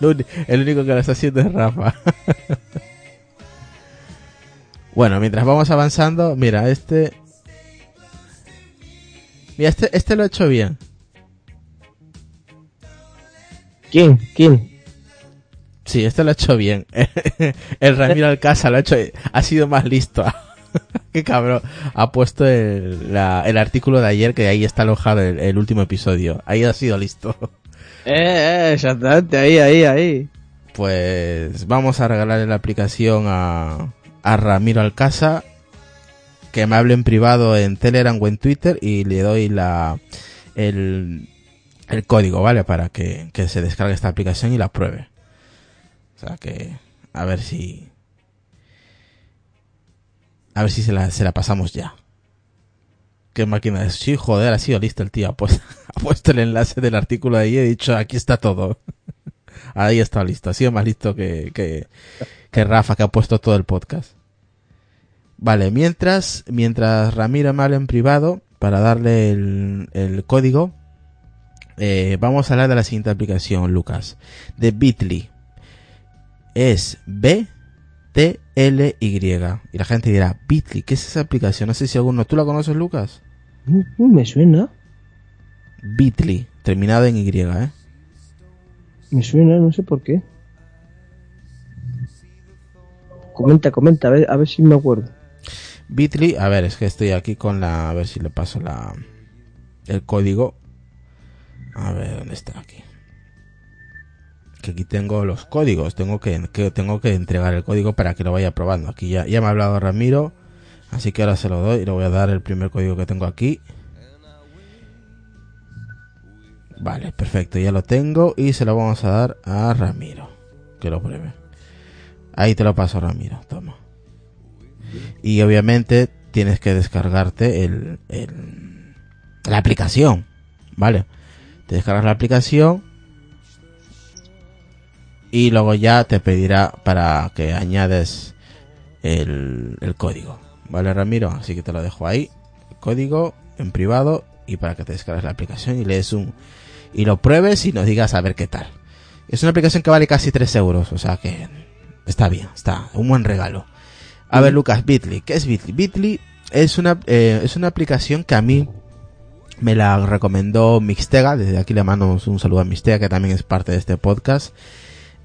único que lo está haciendo es Rafa. bueno, mientras vamos avanzando, mira, este... Mira, este, este lo he hecho bien. ¿Quién? ¿Quién? Sí, este lo ha hecho bien. el Ramiro Alcázar lo ha hecho, ha sido más listo. Qué cabrón. Ha puesto el, la- el artículo de ayer que ahí está alojado el, el último episodio. Ahí ha sido listo. Eh, eh, exactamente, ahí, ahí, ahí. Pues vamos a regalarle la aplicación a, a Ramiro Alcázar. Que me hable en privado en Telegram o en Twitter y le doy la el, el código, ¿vale? Para que, que se descargue esta aplicación y la pruebe. O sea que, a ver si... A ver si se la, se la pasamos ya. ¿Qué máquina es? Sí, joder, ha sido listo el tío. Ha puesto, ha puesto el enlace del artículo ahí he dicho, aquí está todo. Ahí está listo. Ha sido más listo que, que, Rafa, que ha puesto todo el podcast. Vale, mientras, mientras Ramiro me en privado para darle el, el código, eh, vamos a hablar de la siguiente aplicación, Lucas. De Bitly. Es B T L Y. Y la gente dirá, Bitly, ¿qué es esa aplicación? No sé si alguno, ¿tú la conoces, Lucas? Me suena. Bitly, terminado en Y, ¿eh? Me suena, no sé por qué. Comenta, comenta, a ver, a ver si me acuerdo. Bitly, a ver, es que estoy aquí con la, a ver si le paso la, el código. A ver, ¿dónde está aquí? Que aquí tengo los códigos, tengo que, que tengo que entregar el código para que lo vaya probando. Aquí ya, ya me ha hablado Ramiro, así que ahora se lo doy y le voy a dar el primer código que tengo aquí. Vale, perfecto, ya lo tengo y se lo vamos a dar a Ramiro, que lo pruebe. Ahí te lo paso, Ramiro, toma. Y obviamente tienes que descargarte el, el- la aplicación, ¿vale? Te descargas la aplicación y luego ya te pedirá para que añades el, el código, ¿vale, Ramiro? Así que te lo dejo ahí, el código en privado y para que te descargues la aplicación y lees un y lo pruebes y nos digas a ver qué tal. Es una aplicación que vale casi 3 euros, o sea que está bien, está un buen regalo. A ver, Lucas, Bitly, ¿qué es Bitly? Bitly es una, eh, es una aplicación que a mí me la recomendó Mixtega, desde aquí le mando un saludo a Mixtega, que también es parte de este podcast.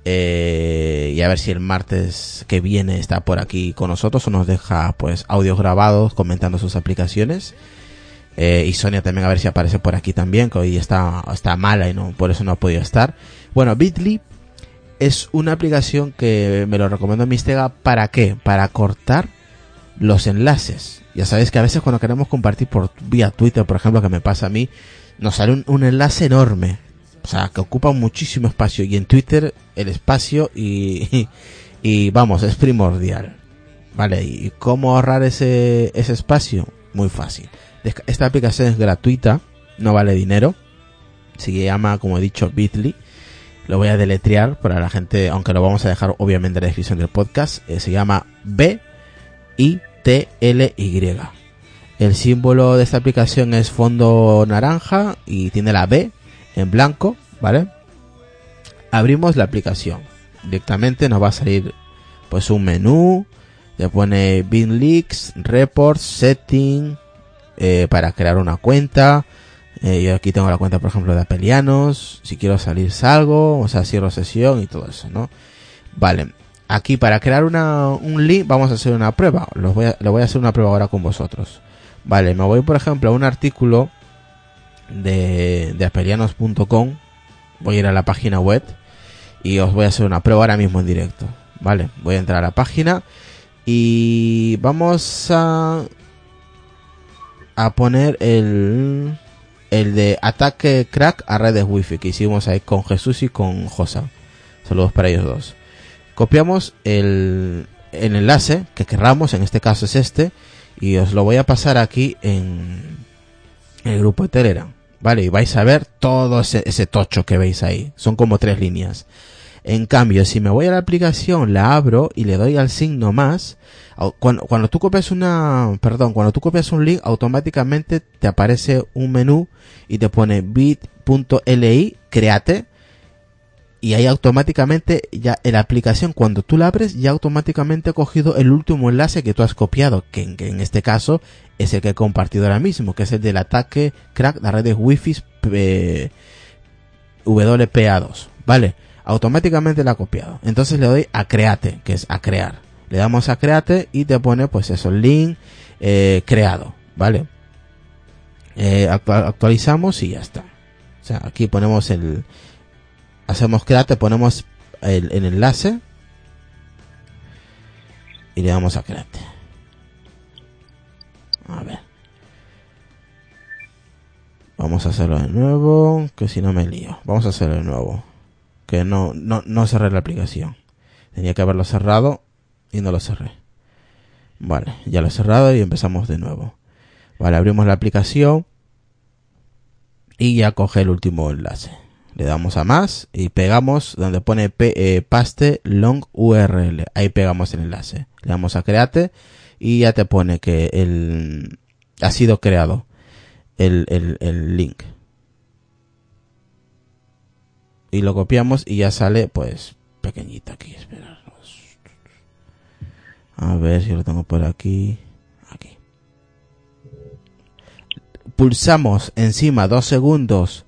Eh, y a ver si el martes que viene está por aquí con nosotros o nos deja pues audios grabados comentando sus aplicaciones. Eh, y Sonia también a ver si aparece por aquí también, que hoy está, está mala y no, por eso no ha podido estar. Bueno, Bitly es una aplicación que me lo recomiendo Mistega, ¿para qué? Para cortar los enlaces. Ya sabéis que a veces cuando queremos compartir por vía Twitter, por ejemplo, que me pasa a mí, nos sale un, un enlace enorme. O sea, que ocupa muchísimo espacio. Y en Twitter el espacio y, y, vamos, es primordial. Vale, ¿y cómo ahorrar ese, ese espacio? Muy fácil. Esta aplicación es gratuita, no vale dinero. Se llama, como he dicho, Bitly. Lo voy a deletrear para la gente, aunque lo vamos a dejar obviamente en la descripción del podcast. Eh, se llama B I T L Y. El símbolo de esta aplicación es fondo naranja y tiene la B en blanco, ¿vale? Abrimos la aplicación. Directamente nos va a salir pues un menú, le pone bin leaks, reports, setting, eh, para crear una cuenta. Eh, yo aquí tengo la cuenta, por ejemplo, de Apelianos. Si quiero salir, salgo. O sea, cierro sesión y todo eso, ¿no? Vale. Aquí para crear una, un link vamos a hacer una prueba. Los voy a, le voy a hacer una prueba ahora con vosotros. Vale, me voy, por ejemplo, a un artículo de, de apelianos.com. Voy a ir a la página web y os voy a hacer una prueba ahora mismo en directo. Vale, voy a entrar a la página y vamos a a poner el el de ataque crack a redes wifi que hicimos ahí con Jesús y con Josa. Saludos para ellos dos. Copiamos el, el enlace que querramos, en este caso es este, y os lo voy a pasar aquí en el grupo de Telegram. Vale, y vais a ver todo ese, ese tocho que veis ahí. Son como tres líneas. En cambio, si me voy a la aplicación, la abro y le doy al signo más, cuando, cuando tú copias una, perdón, cuando tú copias un link, automáticamente te aparece un menú y te pone bit.li, créate, y ahí automáticamente ya en la aplicación cuando tú la abres ya automáticamente ha cogido el último enlace que tú has copiado que en este caso es el que he compartido ahora mismo que es el del ataque crack de redes wifi eh, WPA2 vale automáticamente la ha copiado. Entonces le doy a create que es a crear. Le damos a create y te pone pues eso link eh, creado vale Eh, actua- actualizamos y ya está. O sea aquí ponemos el hacemos create, ponemos el, el enlace y le damos a create. A ver. Vamos a hacerlo de nuevo, que si no me lío. Vamos a hacerlo de nuevo. Que no, no, no cerré la aplicación. Tenía que haberlo cerrado y no lo cerré. Vale, ya lo he cerrado y empezamos de nuevo. Vale, abrimos la aplicación y ya coge el último enlace le damos a más y pegamos donde pone eh, paste long URL. Ahí pegamos el enlace. Le damos a create y ya te pone que el ha sido creado el, el, el link. Y lo copiamos y ya sale pues pequeñito aquí. Espera. A ver si lo tengo por aquí. Aquí. Pulsamos encima dos segundos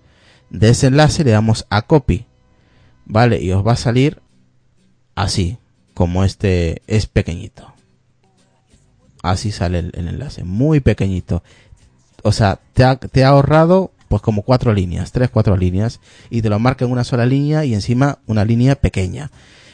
de ese enlace le damos a copy vale y os va a salir así como este es pequeñito así sale el, enlace muy pequeñito. O sea te ha, ahorrado pues como cuatro líneas tres cuatro líneas y te lo marca en una sola línea y encima una línea pequeña.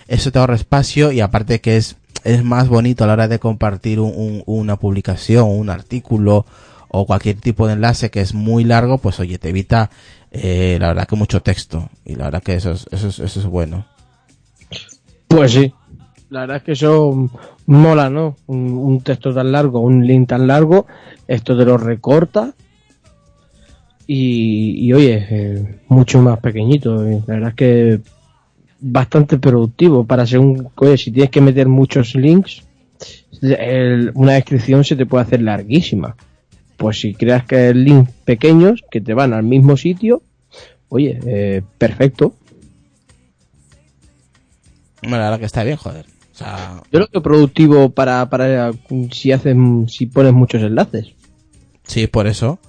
Eso te ahorra espacio y aparte que es es más bonito a la hora de compartir un- un- una publicación un artículo o cualquier tipo de enlace que es muy largo pues oye te evita eh, la verdad que mucho texto. Y la verdad que eso es, eso es, eso es bueno. Pues sí. La verdad es que eso mola, ¿no? Un, un texto tan largo, un link tan largo, esto te lo recorta y, y, oye, eh, mucho más pequeñito. eh. La verdad es que bastante productivo para ser un... Oye, si tienes que meter muchos links, el- una descripción se te puede hacer larguísima. Pues si creas que hay links pequeños que te van al mismo sitio, oye, eh, perfecto. Bueno, verdad que está bien joder sea Yo lo veo productivo para, para si haces, si pones muchos enlaces. sí por eso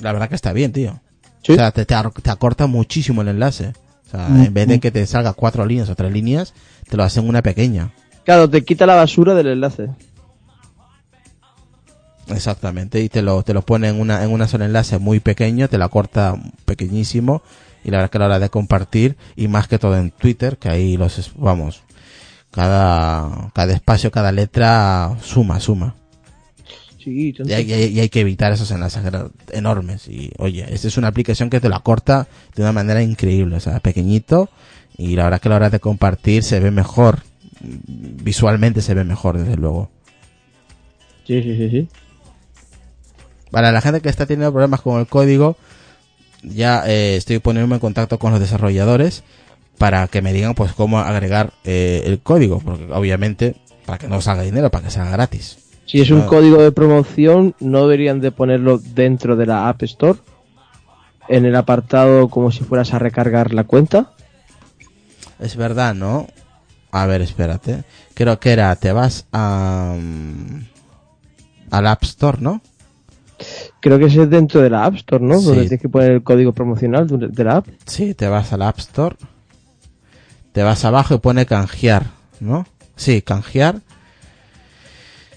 la verdad que está bien tío Sí. o sea te, te, acorta muchísimo el enlace o sea Mm, en vez de mm. que te salga cuatro líneas o tres líneas te lo hacen una pequeña Claro, te quita la basura del enlace. Exactamente, y te lo, te lo pone en una, en una sola enlace muy pequeño, te la corta pequeñísimo, y la verdad que a la hora de compartir, y más que todo en Twitter, que ahí los, vamos, cada, cada espacio, cada letra suma, suma. Sí, Y hay, y hay- y hay que evitar esos enlaces enormes. Y oye, esta es una aplicación que te la corta de una manera increíble, o sea, pequeñito, y la verdad que a la hora de compartir se ve mejor, visualmente se ve mejor, desde luego. sí, sí, sí, sí. Para la gente que está teniendo problemas con el código, ya eh, estoy poniéndome en contacto con los desarrolladores para que me digan pues cómo agregar eh, el código, porque obviamente para que no salga dinero, para que sea gratis. Si es un código de promoción, no deberían de ponerlo dentro de la App Store, en el apartado como si fueras a recargar la cuenta. Es verdad, ¿no? A ver, espérate. Creo que era, te vas a... mm, al App Store, ¿no? Creo que ese es dentro de la App Store, ¿no? Sí. Donde tienes que poner el código promocional de la app. Sí, te vas al App Store. Te vas abajo y pone canjear, ¿no? Sí, canjear.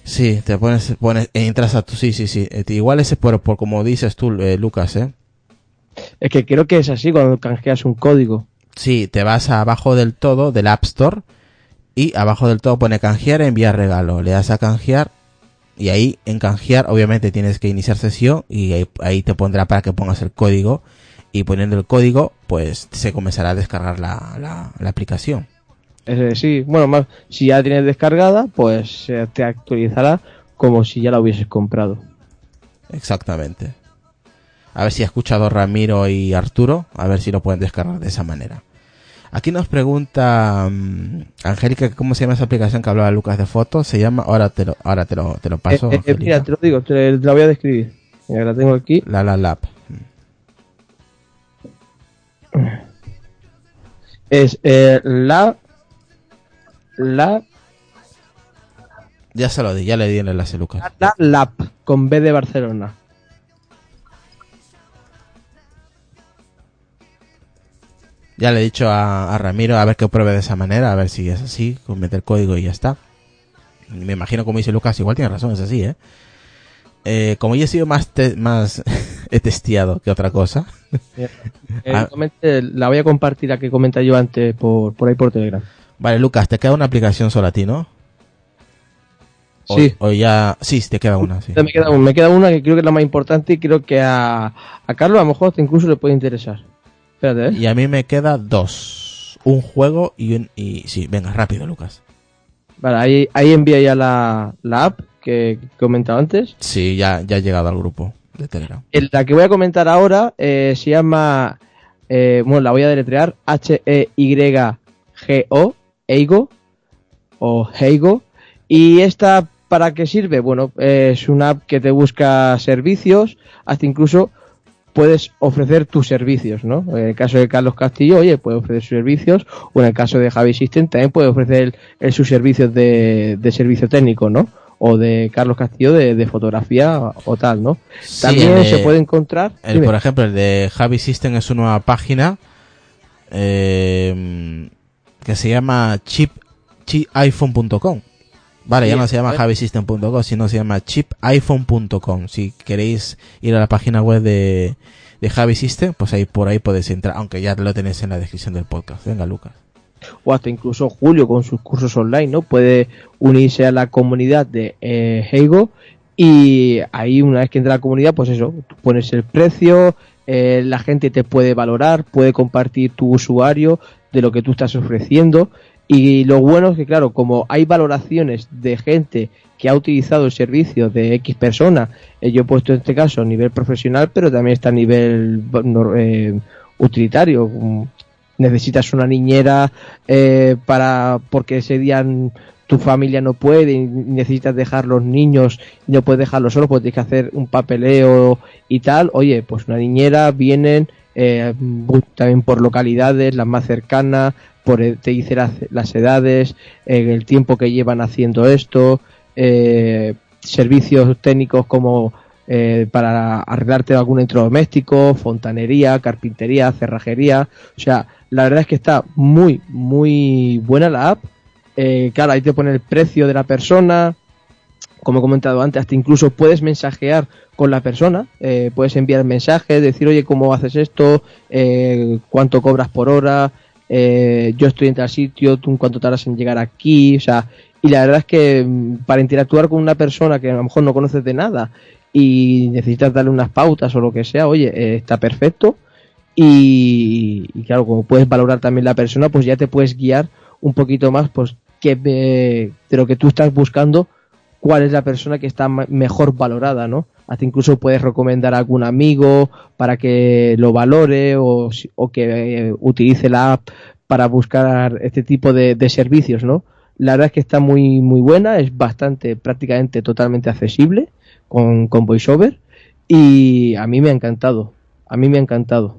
Sí, te pones, pones, entras a tu, sí, sí, sí. Eh, Igual ese por, por como dices tú, eh, Lucas, ¿eh? Es que creo que es así cuando canjeas un código. Sí, te vas abajo del todo del App Store y abajo del todo pone canjear e enviar regalo. Le das a canjear y ahí en canjear obviamente tienes que iniciar sesión y ahí, ahí te pondrá para que pongas el código y poniendo el código pues se comenzará a descargar la, la, la aplicación. Es sí, bueno, más, si ya la tienes descargada, pues se te actualizará como si ya la hubieses comprado. Exactamente. A ver si ha escuchado Ramiro y Arturo, a ver si lo pueden descargar de esa manera. Aquí nos pregunta mm, Angélica cómo se llama esa aplicación que hablaba Lucas de fotos. Se llama, ahora te lo, ahora te lo, te lo paso. Eh, eh, Angélica. mira, te lo digo, te, la voy a describir. Mira, la tengo aquí. La La Lab. Es eh, la la Ya se lo di, ya le di el enlace Lucas. la Lab con B de Barcelona. Ya le he dicho a, a Ramiro a ver que pruebe de esa manera, a ver si es así, con meter código y ya está. Me imagino como dice Lucas, igual tiene razón, es así, ¿eh? Eh, como yo he sido más, te- más he testeado que otra cosa. Eh, Ah. la voy a compartir a que comenta yo antes por, por ahí por Telegram. Vale, Lucas, te queda una aplicación solo a ti, ¿no? O, Sí. O ya, sí, te queda una, sí. Me queda, me queda una que creo que es la más importante y creo que a, a Carlos a lo mejor incluso le puede interesar. Espérate, ¿eh? Y a mí me queda dos. Un juego y un, y sí, venga, rápido, Lucas. Vale, ahí, ahí envía ya la, la app que, comentado antes. Sí, ya, ya he llegado al grupo de Telegram. El- La que voy a comentar ahora eh, se llama, eh, bueno, la voy a deletrear, H-E-Y-G-O, Eigo, o Heigo. Y esta, ¿para qué sirve? Bueno, eh, es una app que te busca servicios, hasta incluso puedes ofrecer tus servicios, ¿no? En el caso de Carlos Castillo, oye, puede ofrecer sus servicios, o en el caso de Javi System también puede ofrecer el- el- sus servicios de, de servicio técnico, ¿no? O de Carlos Castillo de, de fotografía o tal, ¿no? Sí, También el se puede encontrar. el, por ejemplo, el de Javi System es una nueva página eh, que se llama chip, chipiphone.com. Vale, ya no se llama javisystem.com, sino se llama chipiphone.com. Si queréis ir a la página web de, de Javi System, pues ahí por ahí podéis entrar, aunque ya lo tenéis en la descripción del podcast. Venga, Lucas. o hasta incluso Julio con sus cursos online, ¿no? Puede unirse a la comunidad de eh, Heigo y ahí una vez que entra a la comunidad, pues eso, tú pones el precio, eh, la gente te puede valorar, puede compartir tu usuario de lo que tú estás ofreciendo y lo bueno es que claro, como hay valoraciones de gente que ha utilizado el servicio de X persona, eh, yo he puesto en este caso a nivel profesional, pero también está a nivel eh, utilitario. mm, Necesitas una niñera eh, para porque ese día tu familia no puede y necesitas dejar los niños no puedes dejarlos solos porque tienes que hacer un papeleo y tal. Oye, pues una niñera vienen eh, bu- también por localidades, las más cercanas, por te dice las, edades, el tiempo que llevan haciendo esto, eh, servicios técnicos como eh, para arreglarte algún electrodoméstico, fontanería, carpintería, cerrajería. O sea, la verdad es que está muy, muy buena la app. Eh, claro, ahí te pone el precio de la persona, como he comentado antes, hasta incluso puedes mensajear con la persona, eh, puedes enviar mensajes, decir, oye, ¿cómo haces esto? Eh, ¿Cuánto cobras por hora? Eh, yo estoy en tal sitio, tú cuánto tardas en llegar aquí, o sea, y la verdad es que mm, para interactuar con una persona que a lo mejor no conoces de nada y necesitas darle unas pautas o lo que sea, oye, eh, está perfecto. Y, y claro, como puedes valorar también la persona, pues ya te puedes guiar un poquito más, pues, que, eh, de lo que tú estás buscando, cuál es la persona que está mejor valorada, ¿no? Hasta incluso puedes recomendar a algún amigo para que lo valore o, que eh, utilice la app para buscar este tipo de, servicios, ¿no? La verdad es que está muy, muy buena, es bastante, prácticamente totalmente accesible con, con VoiceOver y a mí me ha encantado, a mí me ha encantado.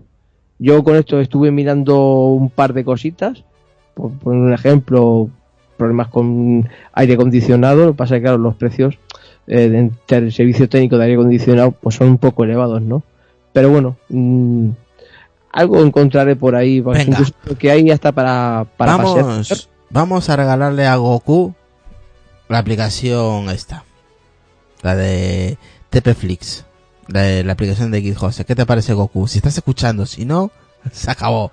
Yo con esto estuve mirando un par de cositas, por poner un ejemplo, problemas con aire acondicionado, lo que pasa es que claro, los precios eh, de- del servicio técnico de aire acondicionado pues son un poco elevados, ¿no? Pero bueno, mm, algo encontraré por ahí, pues, que hay hasta para, para pasear. vamos, vamos a regalarle a Goku la aplicación esta. La de TPFlix. La, de- la aplicación de Jose. ¿Qué te parece Goku? Si estás escuchando, si no, se acabó.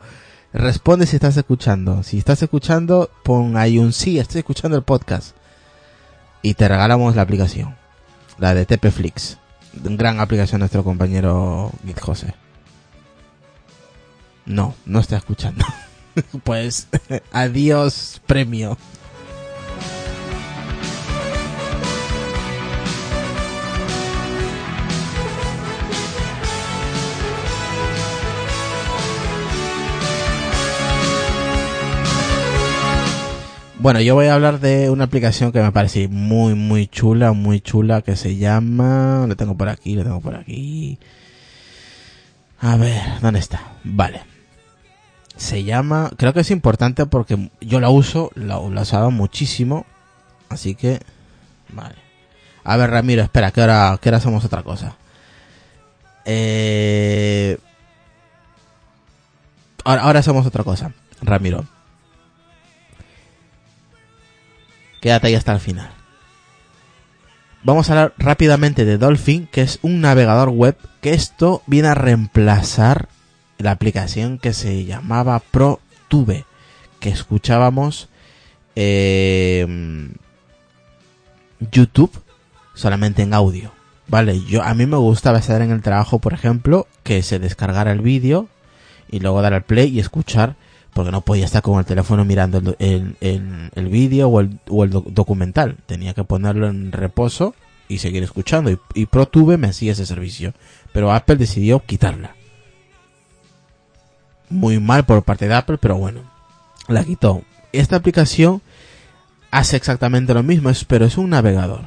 Responde si estás escuchando. Si estás escuchando, pon ahí un sí, estoy escuchando el podcast. Y te regalamos la aplicación. La de TPFlix. Gran aplicación nuestro compañero Git Jose. No, no está escuchando. pues adiós premio. Bueno, yo voy a hablar de una aplicación que me parece muy, muy chula, muy chula, que se llama... Lo tengo por aquí, lo tengo por aquí. A ver, ¿dónde está? Vale. Se llama... Creo que es importante porque yo la uso, la, la usado muchísimo. Así que... Vale. A ver, Ramiro, espera, que ahora, que ahora hacemos otra cosa. Eh... Ahora, ahora hacemos otra cosa, Ramiro. Quédate ahí hasta el final. Vamos a hablar rápidamente de Dolphin, que es un navegador web que esto viene a reemplazar la aplicación que se llamaba ProTube, que escuchábamos eh, YouTube solamente en audio. Vale, yo a mí me gustaba estar en el trabajo, por ejemplo, que se descargara el vídeo y luego dar al play y escuchar porque no podía estar con el teléfono mirando el, el, el, el vídeo o el, o el doc- documental. Tenía que ponerlo en reposo y seguir escuchando. Y, y ProTube me hacía ese servicio. Pero Apple decidió quitarla. Muy mal por parte de Apple, pero bueno, la quitó. Esta aplicación hace exactamente lo mismo, pero es un navegador.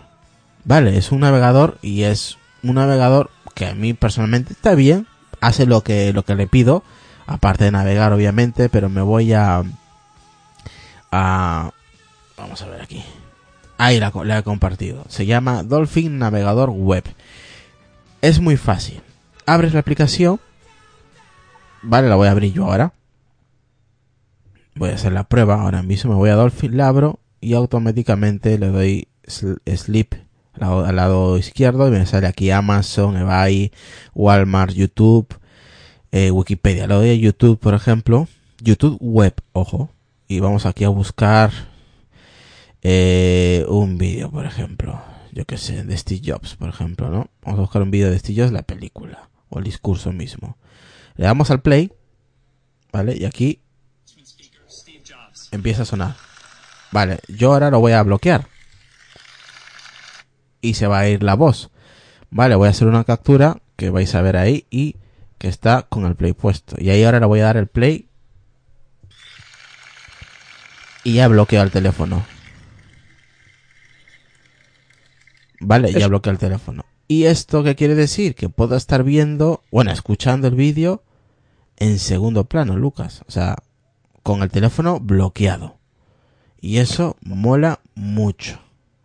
Vale, es un navegador y es un navegador que a mí personalmente está bien, hace lo que, lo que le pido, aparte de navegar obviamente, pero me voy a... a vamos a ver aquí. Ahí la, he compartido. Se llama Dolphin Navegador Web. Es muy fácil. Abres la aplicación. Vale, la voy a abrir yo ahora. Voy a hacer la prueba ahora mismo. Me voy a Dolphin, la abro y automáticamente le doy sl- sleep al lado, al lado izquierdo y me sale aquí Amazon, eBay, Walmart, YouTube, eh, Wikipedia. Le doy a YouTube, por ejemplo. YouTube Web, ojo. Y vamos aquí a buscar eh, un vídeo, por ejemplo. Yo que sé, de Steve Jobs, por ejemplo, ¿no? Vamos a buscar un vídeo de Steve Jobs, la película. O el discurso mismo. Le damos al play. ¿Vale? Y aquí empieza a sonar. Vale, yo ahora lo voy a bloquear. Y se va a ir la voz. Vale, voy a hacer una captura que vais a ver ahí y que está con el play puesto. Y ahí ahora le voy a dar el play. Y ya bloqueo el teléfono. Vale, ya bloqueo el teléfono. ¿Y esto qué quiere decir? Que puedo estar viendo, bueno, escuchando el vídeo en segundo plano, Lucas. O sea, con el teléfono bloqueado. Y eso mola mucho.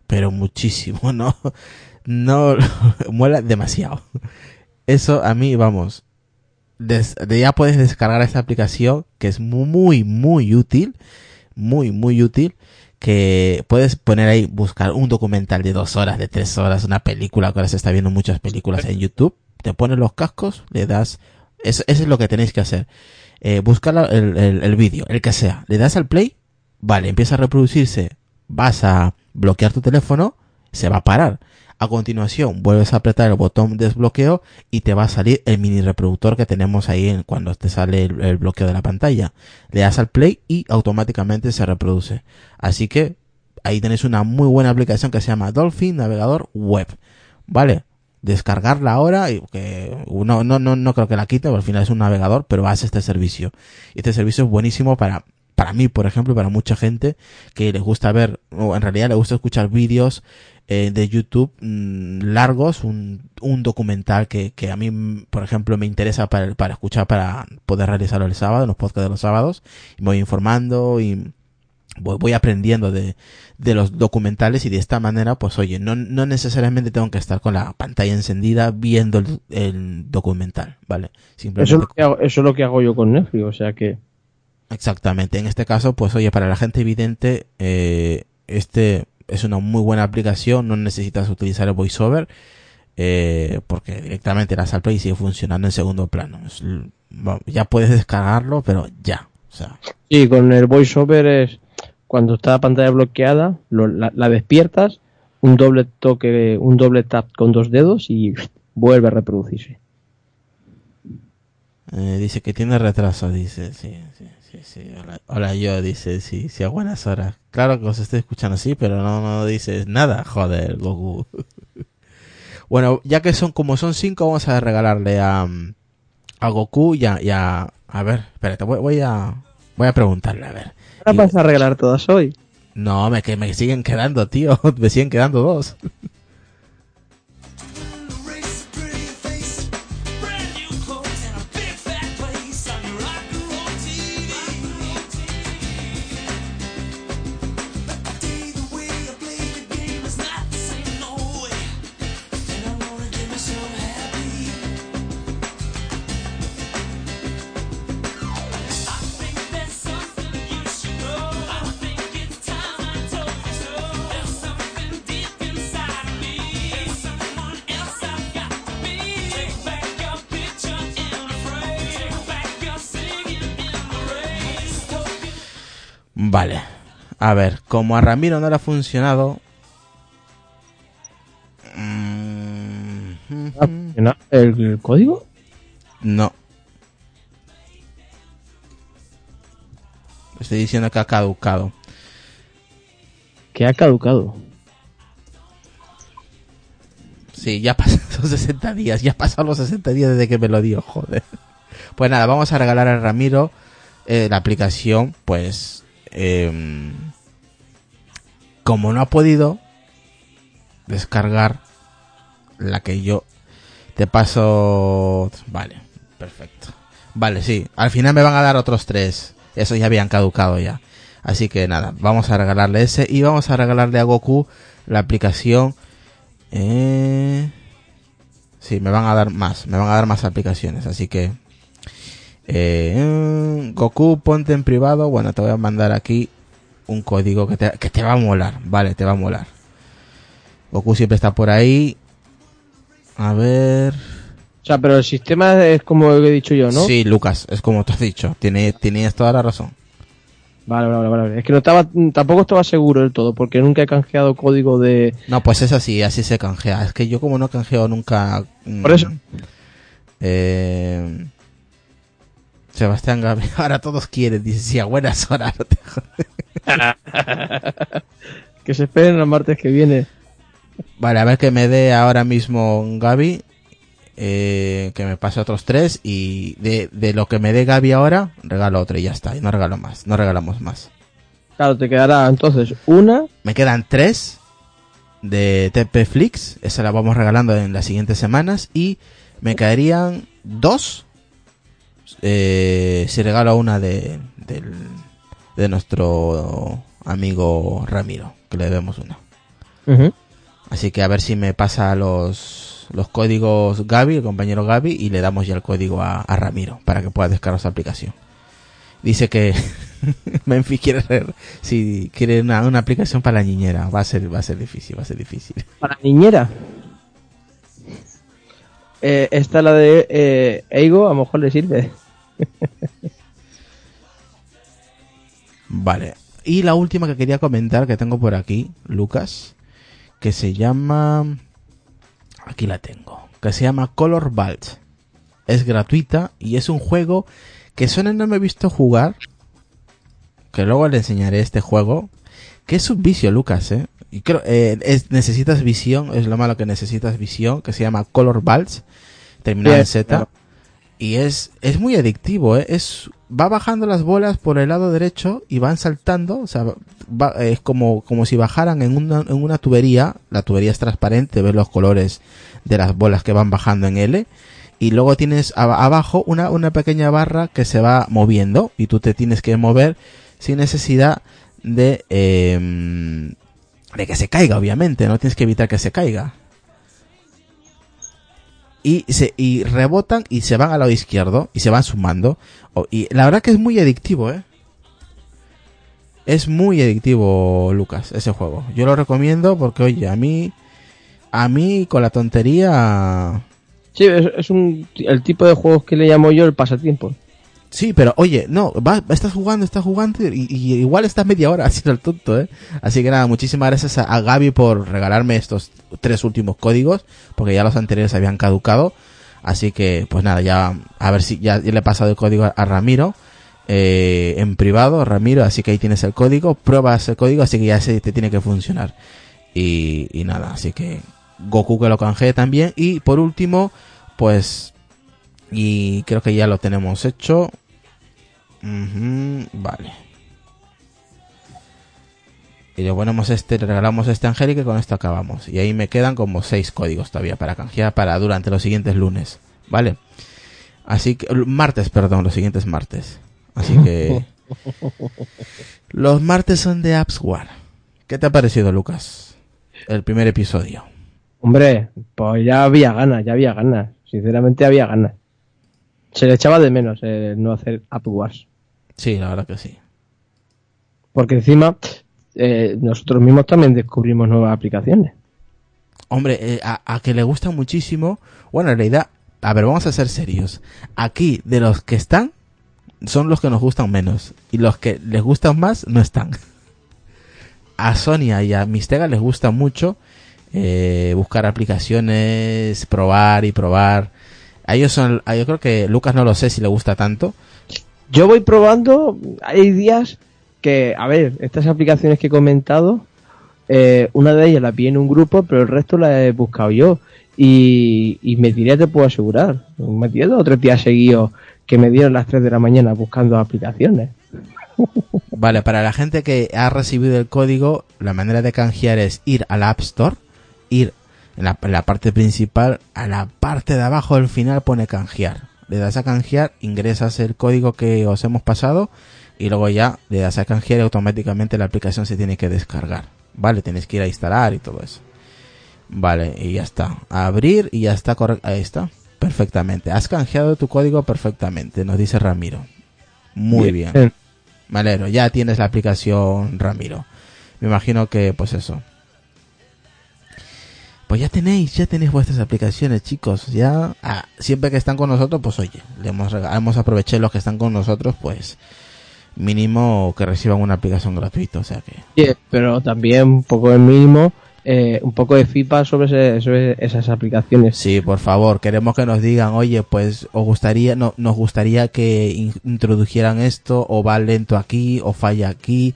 Pero muchísimo, ¿no? No, mola demasiado. Eso a mí, vamos. Des- de ya puedes descargar esta aplicación que es mu- muy, muy útil. Muy, muy útil. que puedes poner ahí, buscar un documental de dos horas, de tres horas, una película, que ahora se está viendo muchas películas en YouTube, te pones los cascos, le das, eso, eso es lo que tenéis que hacer. Eh, buscar el, el, el vídeo, el que sea, le das al play, vale, empieza a reproducirse, vas a bloquear tu teléfono, se va a parar. A continuación, vuelves a apretar el botón desbloqueo y te va a salir el mini reproductor que tenemos ahí cuando te sale el, el bloqueo de la pantalla. Le das al play y automáticamente se reproduce. Así que ahí tenéis una muy buena aplicación que se llama Dolphin Navegador Web. ¿Vale? Descargarla ahora y que no, no, no, no creo que la quite, porque al final es un navegador, pero hace este servicio. Y este servicio es buenísimo para, para mí, por ejemplo, para mucha gente que les gusta ver, o en realidad les gusta escuchar vídeos eh, de YouTube mm, largos, un, un documental que, que a mí, mm, por ejemplo, me interesa para, para escuchar, para poder realizarlo el sábado, en los podcasts de los sábados, y me voy informando y voy, voy aprendiendo de, de los documentales y de esta manera, pues oye, no, no necesariamente tengo que estar con la pantalla encendida viendo el, el documental, ¿vale? Simplemente Eso es, lo que hago, eso es lo que hago yo con Netflix, o sea que... Exactamente. En este caso, pues oye, para la gente evidente, eh, este es una muy buena aplicación, no necesitas utilizar el voiceover, eh, porque directamente la al y sigue funcionando en segundo plano. Ya puedes descargarlo, pero ya. Sí, con el voiceover es cuando está la pantalla bloqueada, lo- la, la despiertas, un doble toque, un doble tap con dos dedos y vuelve a reproducirse. Eh, dice que tiene retraso, dice, sí, sí, sí, sí. Hola, hola, yo, dice, sí, sí, a buenas horas. Claro que os estoy escuchando así, pero no, no dices nada, joder, Goku. bueno, ya que son como son cinco, vamos a regalarle a, a Goku y a, y a, a ver, espérate, voy, voy a, voy a preguntarle, a ver. Ahora Y- vas a regalar todas hoy. No, me, que me siguen quedando, tío, me siguen quedando dos. A ver, como a Ramiro no le ha funcionado. ¿El, el código? No. Estoy diciendo que ha caducado. Que ha caducado. Sí, ya pasaron los 60 días. Ya pasaron los 60 días desde que me lo dio, joder. Pues nada, vamos a regalar a Ramiro eh, la aplicación, pues... em, como no ha podido descargar la que yo te paso... Vale, perfecto. Vale, sí. Al final me van a dar otros tres. Esos ya habían caducado ya. Así que nada, vamos a regalarle ese y vamos a regalarle a Goku la aplicación. Eh... Sí, me van a dar más, me van a dar más aplicaciones, así que... Eh, Goku, ponte en privado. Bueno, te voy a mandar aquí un código que te, que te va a molar, vale, te va a molar. Goku siempre está por ahí. A ver... O sea, pero el sistema es como he dicho yo, ¿no? Sí, Lucas, es como tú has dicho. Tiene, tenías toda la razón. Vale, vale, vale, vale. Es que no estaba, tampoco estaba seguro del todo, porque nunca he canjeado código de... No, pues es así, así se canjea. Es que yo como no canjeo nunca... mm, Por eso. Eh, Sebastián Gabriel, ahora todos quieren, dice, sí, a buenas horas. no te. Que se esperen el martes que viene. Vale, a ver que me dé ahora mismo Gaby, eh, que me pase otros tres y de, de lo que me dé Gaby ahora, regalo otro y ya está, y no regalo más, no regalamos más. Claro, te quedará entonces una... Me quedan tres de TP Flix, esa la vamos regalando en las siguientes semanas y me quedarían dos eh, si regalo una de, del- de nuestro amigo Ramiro, que le debemos una. Así que a ver si me pasa los, los códigos Gaby, el compañero Gaby, y le damos ya el código a, a Ramiro para que pueda descargar su aplicación. Dice que Memphis quiere si quiere una, una aplicación para la niñera, va a ser va a ser difícil, va a ser difícil. Para niñera. Eh, esta la de eh, Eigo, a lo mejor le sirve. Vale. Y la última que quería comentar que tengo por aquí, Lucas, que se llama aquí la tengo, que se llama Color Vault. Es gratuita y es un juego que Sony no me he visto jugar, que luego le enseñaré este juego, que es un vicio, Lucas, ¿eh? Y creo, eh, es, necesitas visión, es lo malo que necesitas visión, que se llama Color Vault, terminado en Z. claro. Y es, es muy adictivo, ¿eh? Es, va bajando las bolas por el lado derecho y van saltando, o sea, va- es como, como si bajaran en una, en una tubería, la tubería es transparente, ves los colores de las bolas que van bajando en L, y luego tienes ab- abajo una, una pequeña barra que se va moviendo, y tú te tienes que mover sin necesidad de, em, de que se caiga, obviamente, no tienes que evitar que se caiga y se y rebotan y se van al lado izquierdo y se van sumando. Y la verdad que es muy adictivo eh es muy adictivo Lucas ese juego. Yo lo recomiendo porque oye a mí a mí con la tontería Sí, es, es un, el tipo de juegos que le llamo yo el pasatiempo. Sí, pero oye, no, vas, estás jugando, estás jugando y, igual estás media hora haciendo el tonto, ¿eh? Así que nada, muchísimas gracias a, Gaby por regalarme estos tres últimos códigos, porque ya los anteriores habían caducado. Así que, pues nada, ya, a ver si ya, le he pasado el código a, a Ramiro, eh, en privado, Ramiro, así que ahí tienes el código, pruebas el código, así que ya se te tiene que funcionar. Y, y nada, así que Goku que lo canjee también. Y por último, pues, y creo que ya lo tenemos hecho. Vale. Y le ponemos este, le regalamos este Angélica y con esto acabamos. Y ahí me quedan como seis códigos todavía para canjear para durante los siguientes lunes. ¿Vale? Así que, martes, perdón, los siguientes martes. Así que... los martes son de AppsWare. ¿Qué te ha parecido, Lucas? El primer episodio. Hombre, pues ya había ganas, ya había ganas. Sinceramente había ganas. Se le echaba de menos el no hacer App Wars. Sí, la verdad que sí. Porque encima eh, nosotros mismos también descubrimos nuevas aplicaciones. Hombre, eh, a, a que le gusta muchísimo. Bueno, en realidad, a ver, vamos a ser serios. Aquí, de los que están, son los que nos gustan menos. Y los que les gustan más, no están. A Sonia y a Mistega les gusta mucho eh, buscar aplicaciones, probar y probar. A ellos son, a- yo creo que Lucas no lo sé si le gusta tanto. Yo voy probando, hay días que, a ver, estas aplicaciones que he comentado, eh, una de ellas la vi en un grupo, pero el resto la he buscado yo. Y, y me tiré, te puedo asegurar, me tiré dos o tres días seguidos que me dieron las 3 de la mañana buscando aplicaciones. Vale, para la gente que ha recibido el código, la manera de canjear es ir a la App Store, ir en la, en la parte principal, a la parte de abajo del final pone canjear. Le das a canjear, ingresas el código que os hemos pasado y luego ya le das a canjear y automáticamente la aplicación se tiene que descargar. Vale, tienes que ir a instalar y todo eso. Vale, y ya está. Abrir y ya está correcto. Ahí está. Perfectamente. Has canjeado tu código perfectamente, nos dice Ramiro. Muy bien. Me alegro, ya tienes la aplicación Ramiro. Me imagino que, pues eso. Pues ya tenéis, ya tenéis vuestras aplicaciones, chicos. Ya, ah, siempre que están con nosotros, pues oye, le hemos, hemos aprovechado los que están con nosotros, pues mínimo que reciban una aplicación gratuita, o sea que. Sí, pero también un poco de mínimo, eh, un poco de feedback sobre, ese- sobre esas aplicaciones. Sí, por favor, queremos que nos digan, oye, pues os gustaría, no, nos gustaría que in- introdujeran esto, o va lento aquí, o falla aquí.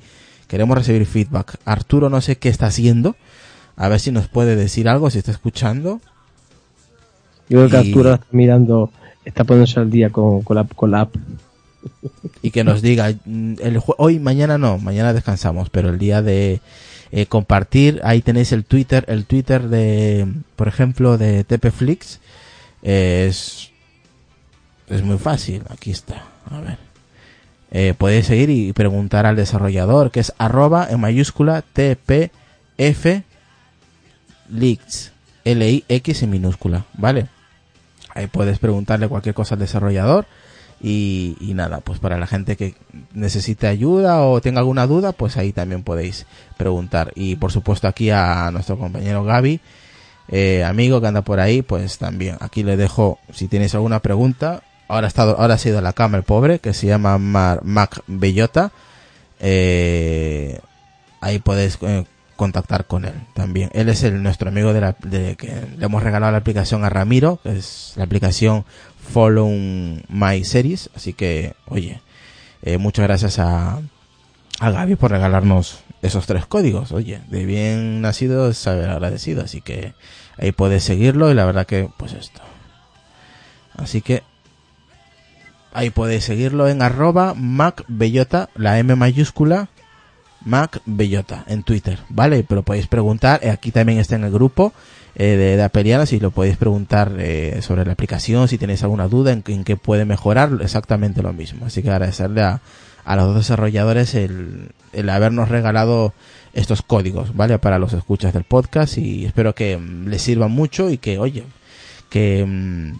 Queremos recibir feedback. Arturo no sé qué está haciendo. A ver si nos puede decir algo, si está escuchando. Yo creo que Arturo está mirando, está poniéndose al día con, con, la, con la app. y que nos diga mm, el hoy mañana no mañana descansamos pero el día de eh, compartir ahí tenéis el Twitter el Twitter de por ejemplo de TPFlix eh, es es muy fácil aquí está a ver eh, podéis seguir y preguntar al desarrollador que es arroba en mayúscula TPF Lix L-I-X en minúscula vale ahí puedes preguntarle cualquier cosa al desarrollador Y, y nada, pues para la gente que necesite ayuda o tenga alguna duda, pues ahí también podéis preguntar. Y por supuesto aquí a nuestro compañero Gaby, eh, amigo que anda por ahí, pues también aquí le dejo, si tienes alguna pregunta, ahora ha estado, ahora ha sido la cama el pobre, que se llama Mar, Mac Bellota, eh, ahí podéis contactar con él también. Él es el nuestro amigo de la, de que le hemos regalado la aplicación a Ramiro, que es la aplicación Follow My Series, así que, oye, eh, muchas gracias a, a Gaby por regalarnos esos tres códigos. Oye, de bien nacido es saber agradecido, así que ahí puedes seguirlo y la verdad que, pues esto. Así que ahí podéis seguirlo en arroba macbellota, la M mayúscula, macbellota en Twitter, ¿vale? Pero podéis preguntar, eh, aquí también está en el grupo eh, de, de Apeliana, si lo podéis preguntar eh, sobre la aplicación, si tenéis alguna duda en, qué puede mejorar, exactamente lo mismo. Así que agradecerle a, a los desarrolladores el, el habernos regalado estos códigos, ¿vale? Para los escuchas del podcast y espero que mm, les sirvan mucho y que, oye, que, mm,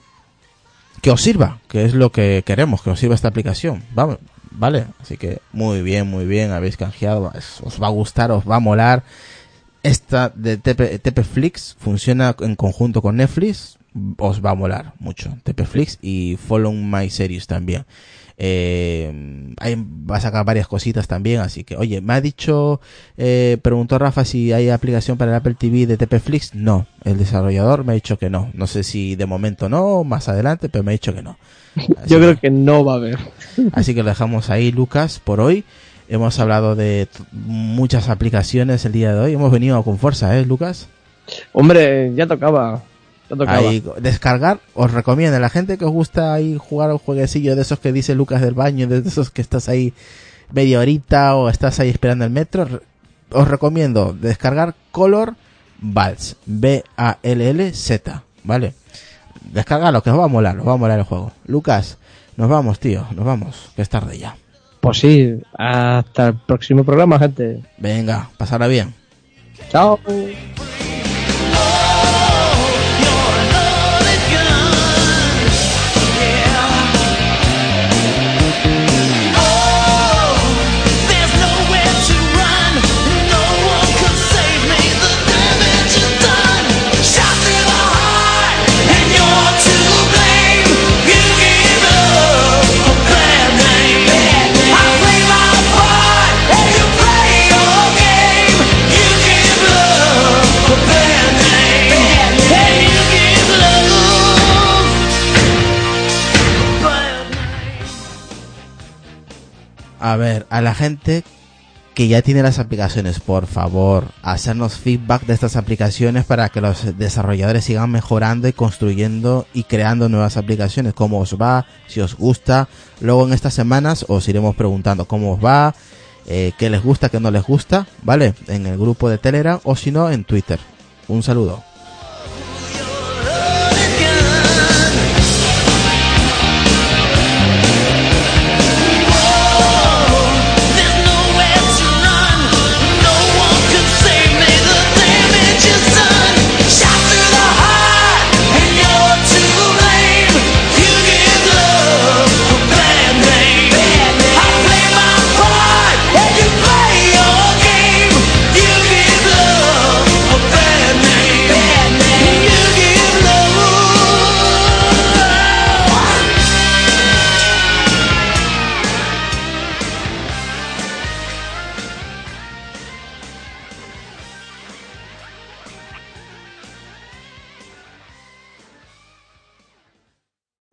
que os sirva, que es lo que queremos, que os sirva esta aplicación, vamos, ¿vale? Así que muy bien, muy bien, habéis canjeado, os va a gustar, os va a molar. Esta de TP, TPFlix funciona en conjunto con Netflix, os va a molar mucho. TPFlix y Follow My Series también. Eh, ahí va a sacar varias cositas también, así que, oye, me ha dicho, eh, preguntó Rafa si hay aplicación para el Apple TV de TPFlix. No, el desarrollador me ha dicho que no. No sé si de momento no, más adelante, pero me ha dicho que no. Yo creo que no va a haber. Así que lo dejamos ahí, Lucas, por hoy. Hemos hablado de muchas aplicaciones el día de hoy. Hemos venido con fuerza, ¿eh, Lucas? Hombre, ya tocaba. Ya tocaba. Ahí, descargar, os recomiendo. La gente que os gusta ahí jugar un jueguecillo de esos que dice Lucas del baño, de esos que estás ahí media horita o estás ahí esperando el metro, os recomiendo descargar Color Vals. B-A-L-L-Z. ¿Vale? Descargarlo, que os va a molar, os va a molar el juego. Lucas, nos vamos, tío, nos vamos, que es tarde ya. Pues sí, hasta el próximo programa, gente. Venga, pasarla bien. Chao. A ver, a la gente que ya tiene las aplicaciones, por favor, hacernos feedback de estas aplicaciones para que los desarrolladores sigan mejorando y construyendo y creando nuevas aplicaciones. ¿Cómo os va? Si os gusta. Luego en estas semanas os iremos preguntando cómo os va, eh, qué les gusta, qué no les gusta, ¿vale? En el grupo de Telegram o si no en Twitter. Un saludo.